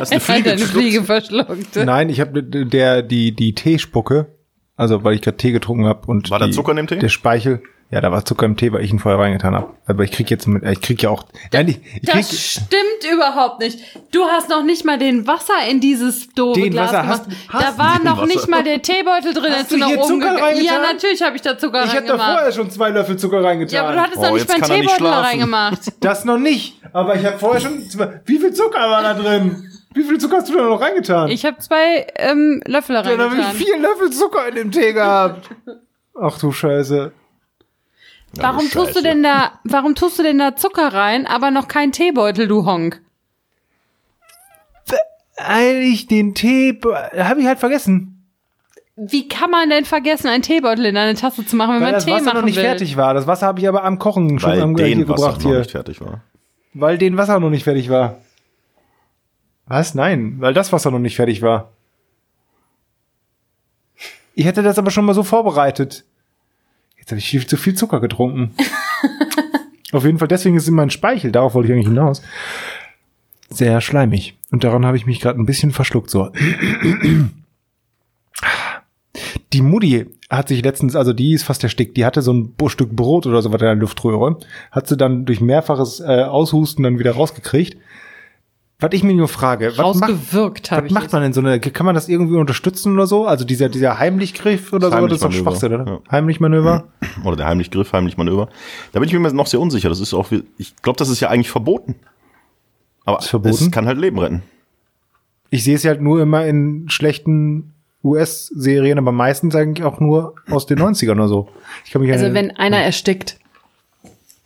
Hast eine [laughs] Hat Fliege eine? Fliege verschluckt. nein, ich habe der die die Teespucke, also weil ich gerade Tee getrunken habe und War da die, Zucker in dem Tee? Der Speichel, ja, da war Zucker im Tee, weil ich ihn vorher reingetan habe. Aber ich krieg jetzt mit, ich krieg ja auch, nein, ich, ich krieg, Das stimmt überhaupt nicht. Du hast noch nicht mal den Wasser in dieses doofe Den Glas Wasser gemacht. hast- hast da war noch Wasser? nicht mal der Teebeutel drin, Hast als du nach hier oben Zucker reingetan? Ja, natürlich habe ich da Zucker ich habe da vorher schon zwei Löffel Zucker reingetan. Ja, aber du hattest Oh, doch nicht meinen Teebeutel da reingemacht. [laughs] Das noch nicht. Aber ich habe vorher schon. zwei- Wie viel Zucker war da drin? Wie viel Zucker hast du da noch reingetan? Ich habe zwei ähm, Löffel da Dann habe ich reingetan. vier Löffel Zucker in dem Tee gehabt. Ach du Scheiße. Warum tust du denn da, warum tust du denn da Zucker rein, aber noch kein Teebeutel, du Honk? Eigentlich den Tee habe ich halt vergessen. Wie kann man denn vergessen, einen Teebeutel in eine Tasse zu machen, wenn Weil man das Tee Wasser machen noch nicht will? fertig war. Das Wasser habe ich aber am Kochen schon Weil am, den hier Wasser gebracht noch hier. nicht fertig war. Weil den Wasser noch nicht fertig war. Was? Nein, weil das Wasser noch nicht fertig war. Ich hätte das aber schon mal so vorbereitet. Jetzt habe ich viel zu viel Zucker getrunken. [laughs] Auf jeden Fall, deswegen ist es in mein Speichel, darauf wollte ich eigentlich hinaus. Sehr schleimig. Und daran habe ich mich gerade ein bisschen verschluckt. So. [clears throat] Die Mutti hat sich letztens, also die ist fast erstickt, die hatte so ein Stück Brot oder so was in der Luftröhre, hat sie dann durch mehrfaches äh, Aushusten dann wieder rausgekriegt. Was ich mir nur frage, was macht, was macht man denn so eine, kann man das irgendwie unterstützen oder so? Also dieser, dieser Heimlichgriff oder so, das ist doch Schwachsinn, oder? ja. Heimlichmanöver? [clears throat] Oder der Heimlichgriff, Heimlichmanöver. Da bin ich mir noch sehr unsicher. Das ist auch, wie- ich glaube, das ist ja eigentlich verboten. Aber Ist verboten? es kann halt Leben retten. Ich sehe es ja halt nur immer in schlechten US-Serien, aber meistens eigentlich auch nur aus den 90ern oder so. Ich kann mich Also wenn einer erstickt,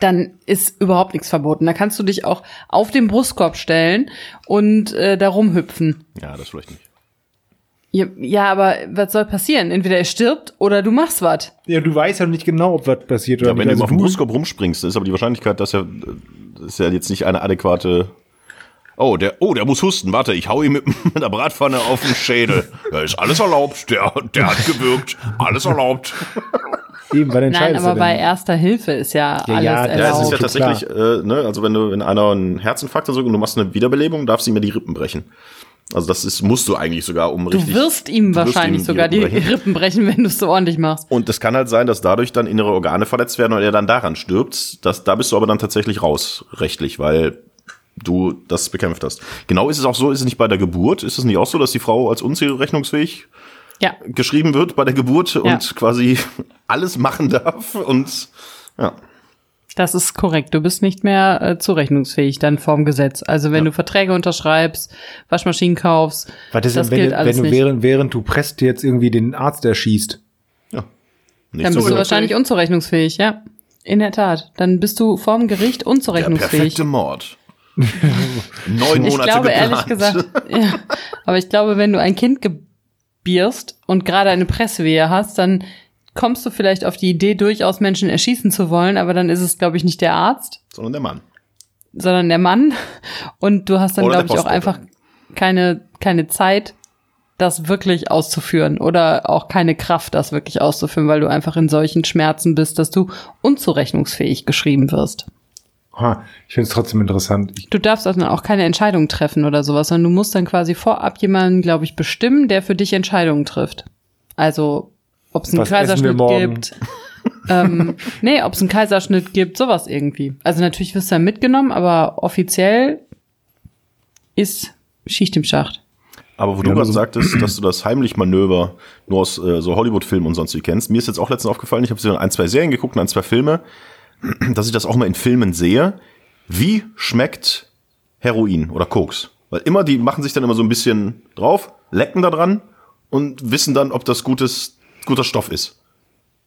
dann ist überhaupt nichts verboten. Da kannst du dich auch auf den Brustkorb stellen und äh, da rumhüpfen. Ja, das vielleicht nicht. Ja, ja, aber was soll passieren? Entweder er stirbt oder du machst was. ja, du weißt ja nicht genau, ob was passiert oder Ja, wenn nicht. du Also auf dem Brustkorb rumspringst, ist aber die Wahrscheinlichkeit, dass das ist ja jetzt nicht eine adäquate Oh, der, oh, der muss husten. Warte, ich hau ihm mit, [laughs] der Bratpfanne auf den Schädel. Da ist alles erlaubt. Der, der hat gewirkt. Alles erlaubt. Eben, weil Nein, aber bei erster Hilfe ist ja, Ja, alles ja, Ja, es erlaubt. ist ja tatsächlich, äh, ne, also wenn du in einer einen Herzinfarkt hast und du machst eine Wiederbelebung, darfst du ihm ja die Rippen brechen. Also das ist, musst du eigentlich sogar um du richtig. wirst ihm du wirst wahrscheinlich ihm sogar die Rippen brechen. Rippen brechen, wenn du es so ordentlich machst. Und es kann halt sein, dass dadurch dann innere Organe verletzt werden und er dann daran stirbt. Das, da bist du aber dann tatsächlich raus, rechtlich, weil du das bekämpft hast. Genau ist es auch so, ist es nicht bei der Geburt? Ist es nicht auch so, dass die Frau als unzurechnungsfähig Ja, geschrieben wird bei der Geburt Ja. und quasi alles machen darf und ja. das ist korrekt. Du bist nicht mehr äh, zurechnungsfähig dann vorm Gesetz. Also wenn du Verträge unterschreibst, Waschmaschinen kaufst, Was ist das denn, wenn, gilt du- alles wenn du nicht. während, während du presst jetzt irgendwie den Arzt erschießt? ja. Nicht dann bist so du wahrscheinlich unzurechnungsfähig, ja. In der Tat. Dann bist du vorm Gericht der unzurechnungsfähig. perfekte Mord. [laughs] Neun Ich Monate glaube geplant. ehrlich gesagt, [laughs] ja. Aber ich glaube, wenn du ein Kind gebierst und gerade eine Presswehe hast, dann kommst du vielleicht auf die Idee, durchaus Menschen erschießen zu wollen, aber dann ist es, glaube ich, nicht der Arzt, sondern der Mann. sondern der Mann. Und du hast dann, glaube ich, auch einfach keine, keine Zeit, das wirklich auszuführen oder auch keine Kraft, das wirklich auszuführen, weil du einfach in solchen Schmerzen bist, dass du unzurechnungsfähig geschrieben wirst. Ha, ich finde es trotzdem interessant. Ich, Du darfst also dann auch keine Entscheidung treffen oder sowas, sondern du musst dann quasi vorab jemanden, glaube ich, bestimmen, der für dich Entscheidungen trifft. Also, ob es einen Kaiserschnitt gibt. [laughs] ähm, nee, ob es einen Kaiserschnitt gibt, sowas irgendwie. Also natürlich wirst du dann mitgenommen, aber offiziell ist Schicht im Schacht. Aber wo du Ja, gerade also- sagtest, dass du das Heimlich-Manöver nur aus äh, so Hollywood-Filmen und sonst wie kennst, mir ist jetzt auch letztens aufgefallen, ich habe so ein, zwei Serien geguckt und ein, zwei Filme, [clears throat] dass ich das auch mal in Filmen sehe. Wie schmeckt Heroin oder Koks? Weil immer, die machen sich dann immer so ein bisschen drauf, lecken da dran und wissen dann, ob das gutes, guter Stoff ist.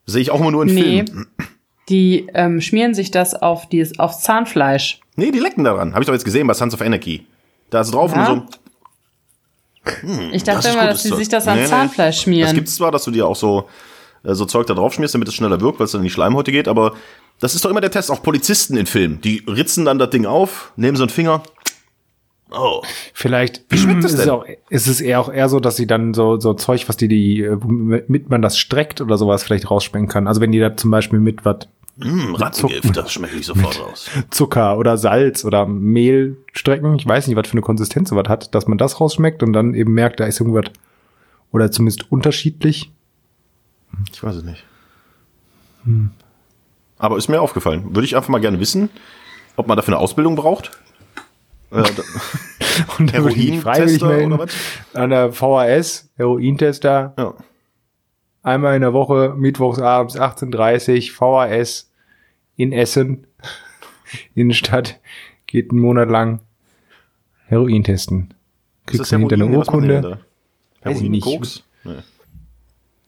Sehe ich auch immer nur in Nee. Filmen. Die ähm, schmieren sich das auf dieses, aufs Zahnfleisch. Nee, die lecken daran. Habe ich doch jetzt gesehen bei Sons of Anarchy. Da ist drauf Ja? und so. Ich Das dachte ist immer, dass sie Zeug. sich das Nee, ans nee. Zahnfleisch schmieren. Das gibt's zwar, dass du dir auch so, äh, so Zeug da drauf schmierst, damit es schneller wirkt, weil es dann in die Schleimhäute geht, aber das ist doch immer der Test. Auch Polizisten in Filmen, die ritzen dann das Ding auf, nehmen so einen Finger. Oh, vielleicht schmeckt das ist, denn? es auch, ist es eher auch eher so, dass sie dann so, so Zeug, was die, die, äh, womit man das streckt oder sowas vielleicht rausschmecken kann. Also wenn die da zum Beispiel mit was mh, Hm, Rattengift, [laughs] das schmecke ich sofort raus. Zucker oder Salz oder Mehl strecken. Ich weiß nicht, was für eine Konsistenz sowas hat, dass man das rausschmeckt und dann eben merkt, da ist irgendwas oder zumindest unterschiedlich. Ich weiß es nicht. Hm. Aber ist mir aufgefallen. Würde ich einfach mal gerne wissen, ob man dafür eine Ausbildung braucht. Äh, da- [laughs] Und dann würde ich mich freiwillig Herointester melden an der VHS, Herointester, ja. einmal in der Woche, mittwochs abends 18.30 VHS in Essen, [laughs] Innenstadt, geht einen Monat lang Heroin testen. Kriegst du hinter eine Urkunde. da? Weiß ich Heroin, nicht. Koks? Nee.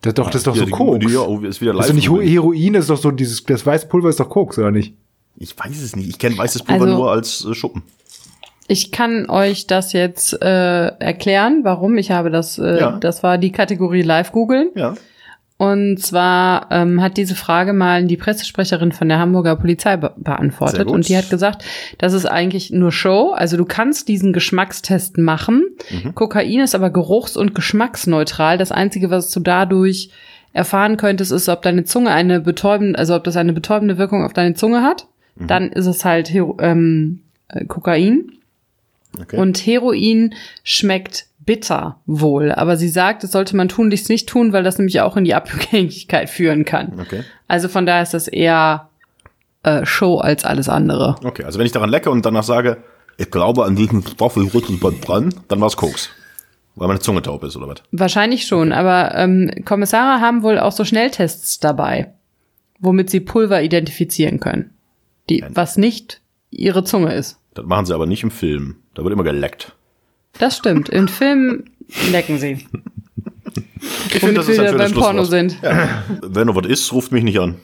Das, ist doch, das ist doch Ja, so die- Koks. die- Ja, oh, ist wieder Das ist doch nicht live. Heroin, das ist doch so dieses, das weiße Pulver ist doch Koks, oder nicht? Ich weiß es nicht. Ich kenne weißes Pulver Also- nur als äh, Schuppen. Ich kann euch das jetzt äh, erklären, warum. Ich habe das, äh, Ja. das war die Kategorie Live googeln. Ja. Und zwar ähm, hat diese Frage mal die Pressesprecherin von der Hamburger Polizei be beantwortet. Und die hat gesagt, das ist eigentlich nur Show. Also du kannst diesen Geschmackstest machen. Mhm. Kokain ist aber geruchs- und geschmacksneutral. Das Einzige, was du dadurch erfahren könntest, ist, ob deine Zunge eine betäubende, also ob das eine betäubende Wirkung auf deine Zunge hat. Mhm. Dann ist es halt ähm, äh, Kokain. Okay. Und Heroin schmeckt bitter wohl. Aber sie sagt, das sollte man tunlichst nicht tun, weil das nämlich auch in die Abhängigkeit [laughs] führen kann. okay. Also von daher ist das eher äh, Show als alles andere. Okay, also wenn ich daran lecke und danach sage, ich glaube an diesen Stoff richtig was dran, dann war es Koks. Weil meine Zunge taub ist oder was? Wahrscheinlich schon, aber ähm, Kommissare haben wohl auch so Schnelltests dabei, womit sie Pulver identifizieren können. Die, was nicht ihre Zunge ist. Das machen sie aber nicht im Film. Da wird immer geleckt. Das stimmt. In Filmen lecken sie. [laughs] Ich Womit wir wieder beim Porno sind. Ja. Wenn noch was ist, ruft mich nicht an.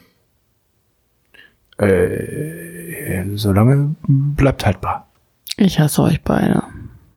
Äh, solange bleibt haltbar. Ich hasse euch beide.